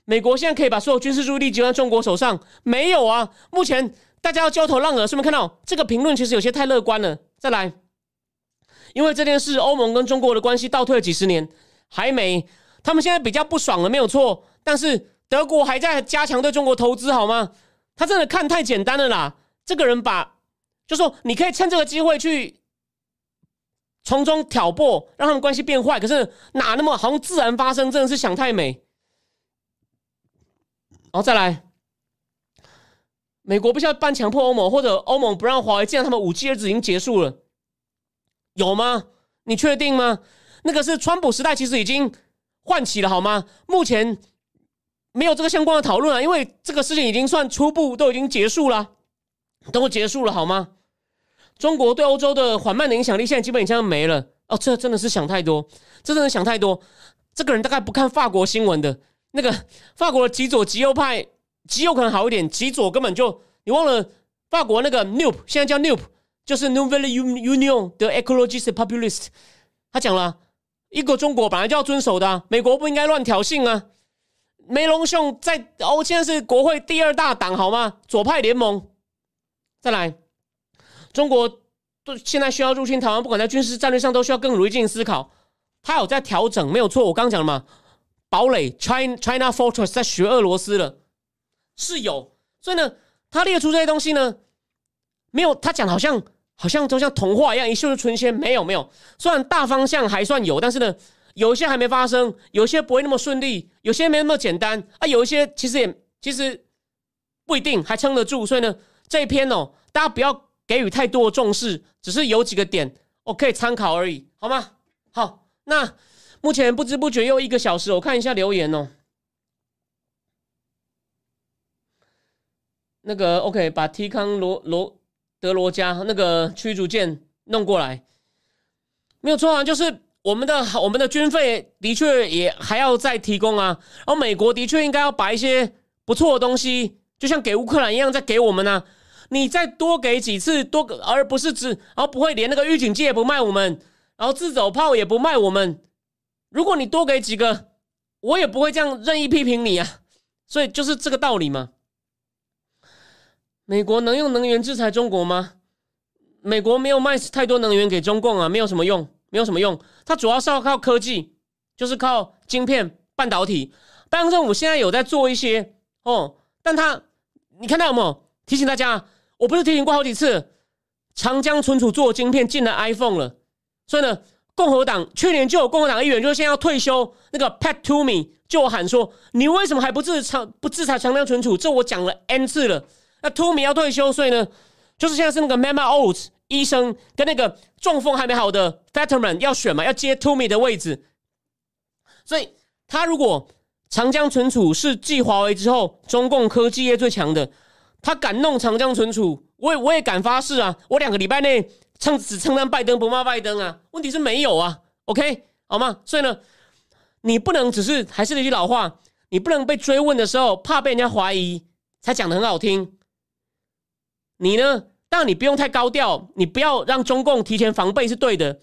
美国现在可以把所有军事注意力集中在中国手上，没有啊？目前大家要焦头烂额，是不是看到这个评论其实有些太乐观了？再来，因为这件事，欧盟跟中国的关系倒退了几十年，还没。他们现在比较不爽了，没有错。但是德国还在加强对中国投资，好吗？他真的看太简单了啦。这个人把，就说你可以趁这个机会去。从中挑拨，让他们关系变坏。可是哪那么好像自然发生？真的是想太美。然后再来，美国不需要半强迫欧盟，或者欧盟不让华为建他们五 G 日子已经结束了，有吗？你确定吗？那个是川普时代，其实已经唤起了，好吗？目前没有这个相关的讨论啊，因为这个事情已经算初步都已经结束了，都结束了，好吗？中国对欧洲的缓慢的影响力，现在基本已经没了哦。这真的是想太多，这真的想太多。这个人大概不看法国新闻的，那个法国的极左极右派，极右可能好一点，极左根本就你忘了。法国那个 NUP 现在叫 NUP，就是 Nouvelle Union 的 Ecologist Populist，他讲了一个中国本来就要遵守的，美国不应该乱挑衅啊。梅隆兄在欧现在是国会第二大党好吗？左派联盟，再来。中国都现在需要入侵台湾，不管在军事战略上都需要更努力进行思考。他有在调整，没有错。我刚讲了嘛，堡垒 China China Fortress 在学俄罗斯了，是有。所以呢，他列出这些东西呢，没有他讲好像好像都像童话一样一秀就春仙，没有没有。虽然大方向还算有，但是呢，有一些还没发生，有些不会那么顺利，有些没那么简单啊，有一些其实也其实不一定还撑得住。所以呢，这一篇哦，大家不要。给予太多的重视，只是有几个点我可以参考而已，好吗？好，那目前不知不觉又一个小时，我看一下留言哦。那个 OK，把提康罗罗德罗加那个驱逐舰弄过来，没有错啊，就是我们的我们的军费的确也还要再提供啊，然后美国的确应该要把一些不错的东西，就像给乌克兰一样，再给我们呢。你再多给几次，多而不是只，然后不会连那个预警机也不卖我们，然后自走炮也不卖我们。如果你多给几个，我也不会这样任意批评你啊。所以就是这个道理嘛。美国能用能源制裁中国吗？美国没有卖太多能源给中共啊，没有什么用，没有什么用。它主要是要靠科技，就是靠晶片、半导体。拜登政府现在有在做一些哦，但他你看到有没有提醒大家？我不是提醒过好几次，长江存储做晶片进了 iPhone 了，所以呢，共和党去年就有共和党议员，就是现在要退休，那个 Pat Toomey 就喊说：“你为什么还不制裁不制裁长江存储？”这我讲了 n 次了。那 t o m y 要退休，所以呢，就是现在是那个 Mama Old 医生跟那个中风还没好的 Fetterman 要选嘛，要接 t o m y 的位置。所以他如果长江存储是继华为之后中共科技业最强的，他敢弄长江存储，我也我也敢发誓啊！我两个礼拜内称只称赞拜登不骂拜登啊！问题是没有啊，OK 好吗？所以呢。你不能只是还是那句老话，你不能被追问的时候怕被人家怀疑才讲的很好听。你呢？当然你不用太高调，你不要让中共提前防备是对的。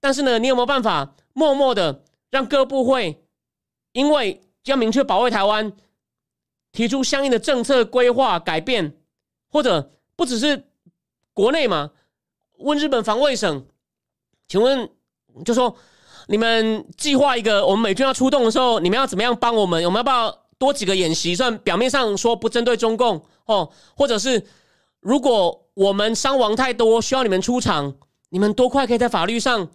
但是呢，你有没有办法默默的让各部会因为要明确保卫台湾，提出相应的政策规划改变，或者不只是国内嘛？问日本防卫省，请问就说。你们计划一个，我们美军要出动的时候，你们要怎么样帮我们？我们要不要多几个演习？算表面上说不针对中共哦，或者是如果我们伤亡太多，需要你们出场，你们多快可以在法律上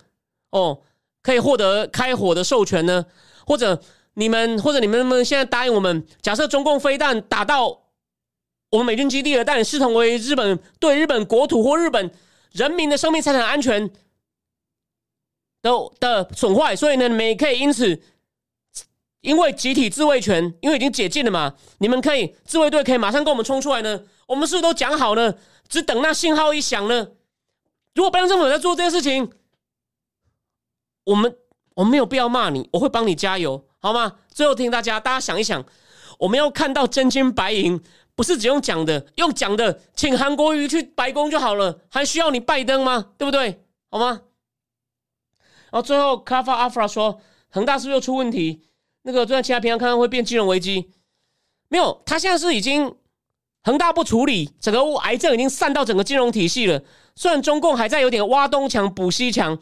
哦可以获得开火的授权呢？或者你们或者你们能不能现在答应我们？假设中共飞弹打到我们美军基地了，但视同为日本对日本国土或日本人民的生命财产安全。的的损坏，所以呢，你们也可以因此，因为集体自卫权，因为已经解禁了嘛，你们可以自卫队可以马上跟我们冲出来呢。我们是不是都讲好了，只等那信号一响呢？如果拜登政府在做这件事情，我们我们没有必要骂你，我会帮你加油，好吗？最后听大家，大家想一想，我们要看到真金白银，不是只用讲的，用讲的，请韩国瑜去白宫就好了，还需要你拜登吗？对不对？好吗？然后最后，卡法阿弗拉说，恒大是不是又出问题？那个在其他平台看看会变金融危机？没有，他现在是已经恒大不处理，整个癌症已经散到整个金融体系了。虽然中共还在有点挖东墙补西墙，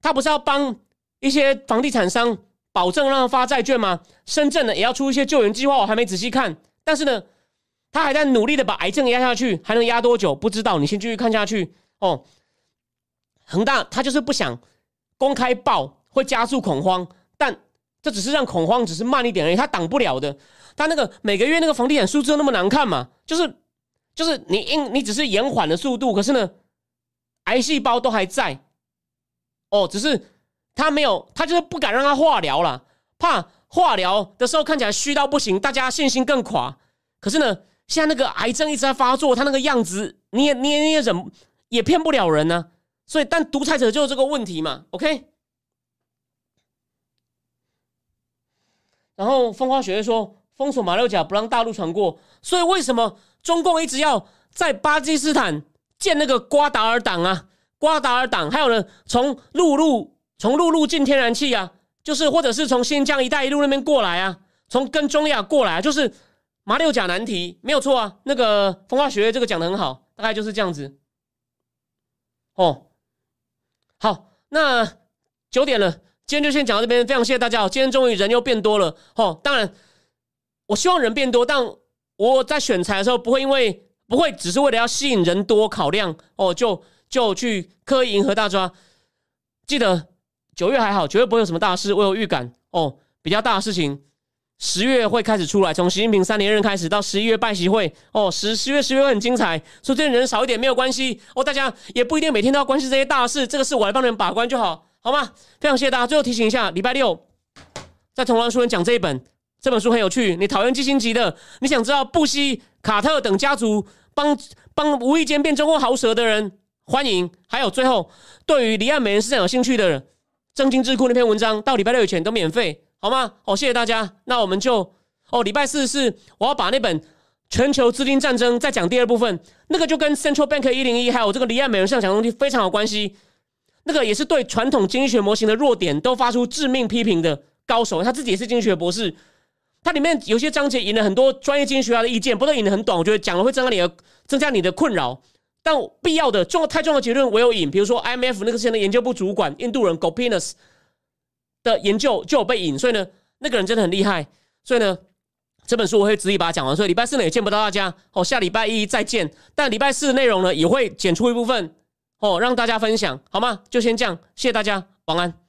他不是要帮一些房地产商保证让他发债券吗？深圳呢也要出一些救援计划，我还没仔细看。但是呢，他还在努力的把癌症压下去，还能压多久不知道？你先继续看下去哦。恒大他就是不想。公开报会加速恐慌，但这只是让恐慌只是慢一点而已，他挡不了的。他那个每个月那个房地产数字那么难看嘛，就是就是你因你只是延缓了速度，可是呢，癌细胞都还在。哦，只是他没有，他就是不敢让他化疗了，怕化疗的时候看起来虚到不行，大家信心更垮。可是呢，现在那个癌症一直在发作，他那个样子你也你也你也忍也骗不了人呢。所以，但独裁者就是这个问题嘛，OK？然后风花雪月说封锁马六甲不让大陆传过，所以为什么中共一直要在巴基斯坦建那个瓜达尔党啊？瓜达尔党还有呢，从陆路从陆路进天然气啊，就是或者是从新疆一带一路那边过来啊，从跟中亚过来啊，就是马六甲难题，没有错啊。那个风花雪月这个讲的很好，大概就是这样子，哦。好，那九点了，今天就先讲到这边。非常谢谢大家，今天终于人又变多了。哦，当然，我希望人变多，但我在选材的时候不会因为不会只是为了要吸引人多考量哦，就就去刻意迎合大抓。记得九月还好，九月不会有什么大事，我有预感哦，比较大的事情。十月会开始出来，从习近平三连任开始到十一月拜习会哦，十十月十月会很精彩，所以这人少一点没有关系哦，大家也不一定每天都要关心这些大事，这个事我来帮你们把关就好，好吗？非常谢谢大家。最后提醒一下，礼拜六在同安书院讲这一本，这本书很有趣。你讨厌基辛级的，你想知道布希、卡特等家族帮帮无意间变中国豪蛇的人，欢迎。还有最后，对于离岸美人市场有兴趣的人，正经智库那篇文章到礼拜六以前都免费。好吗？好，谢谢大家。那我们就哦，礼拜四是我要把那本《全球资金战争》再讲第二部分，那个就跟 Central Bank 一零一还有这个离岸美元上讲东西非常有关系。那个也是对传统经济学模型的弱点都发出致命批评的高手，他自己也是经济学博士。它里面有些章节引了很多专业经济学家的意见，不过引的很短，我觉得讲了会增加你的增加你的困扰。但必要的重太重要的结论我有引，比如说 IMF 那个现在研究部主管印度人 Gopinath。的研究就有被引，所以呢，那个人真的很厉害。所以呢，这本书我会直接把它讲完。所以礼拜四呢也见不到大家哦，下礼拜一再见。但礼拜四的内容呢也会剪出一部分哦，让大家分享好吗？就先这样，谢谢大家，晚安。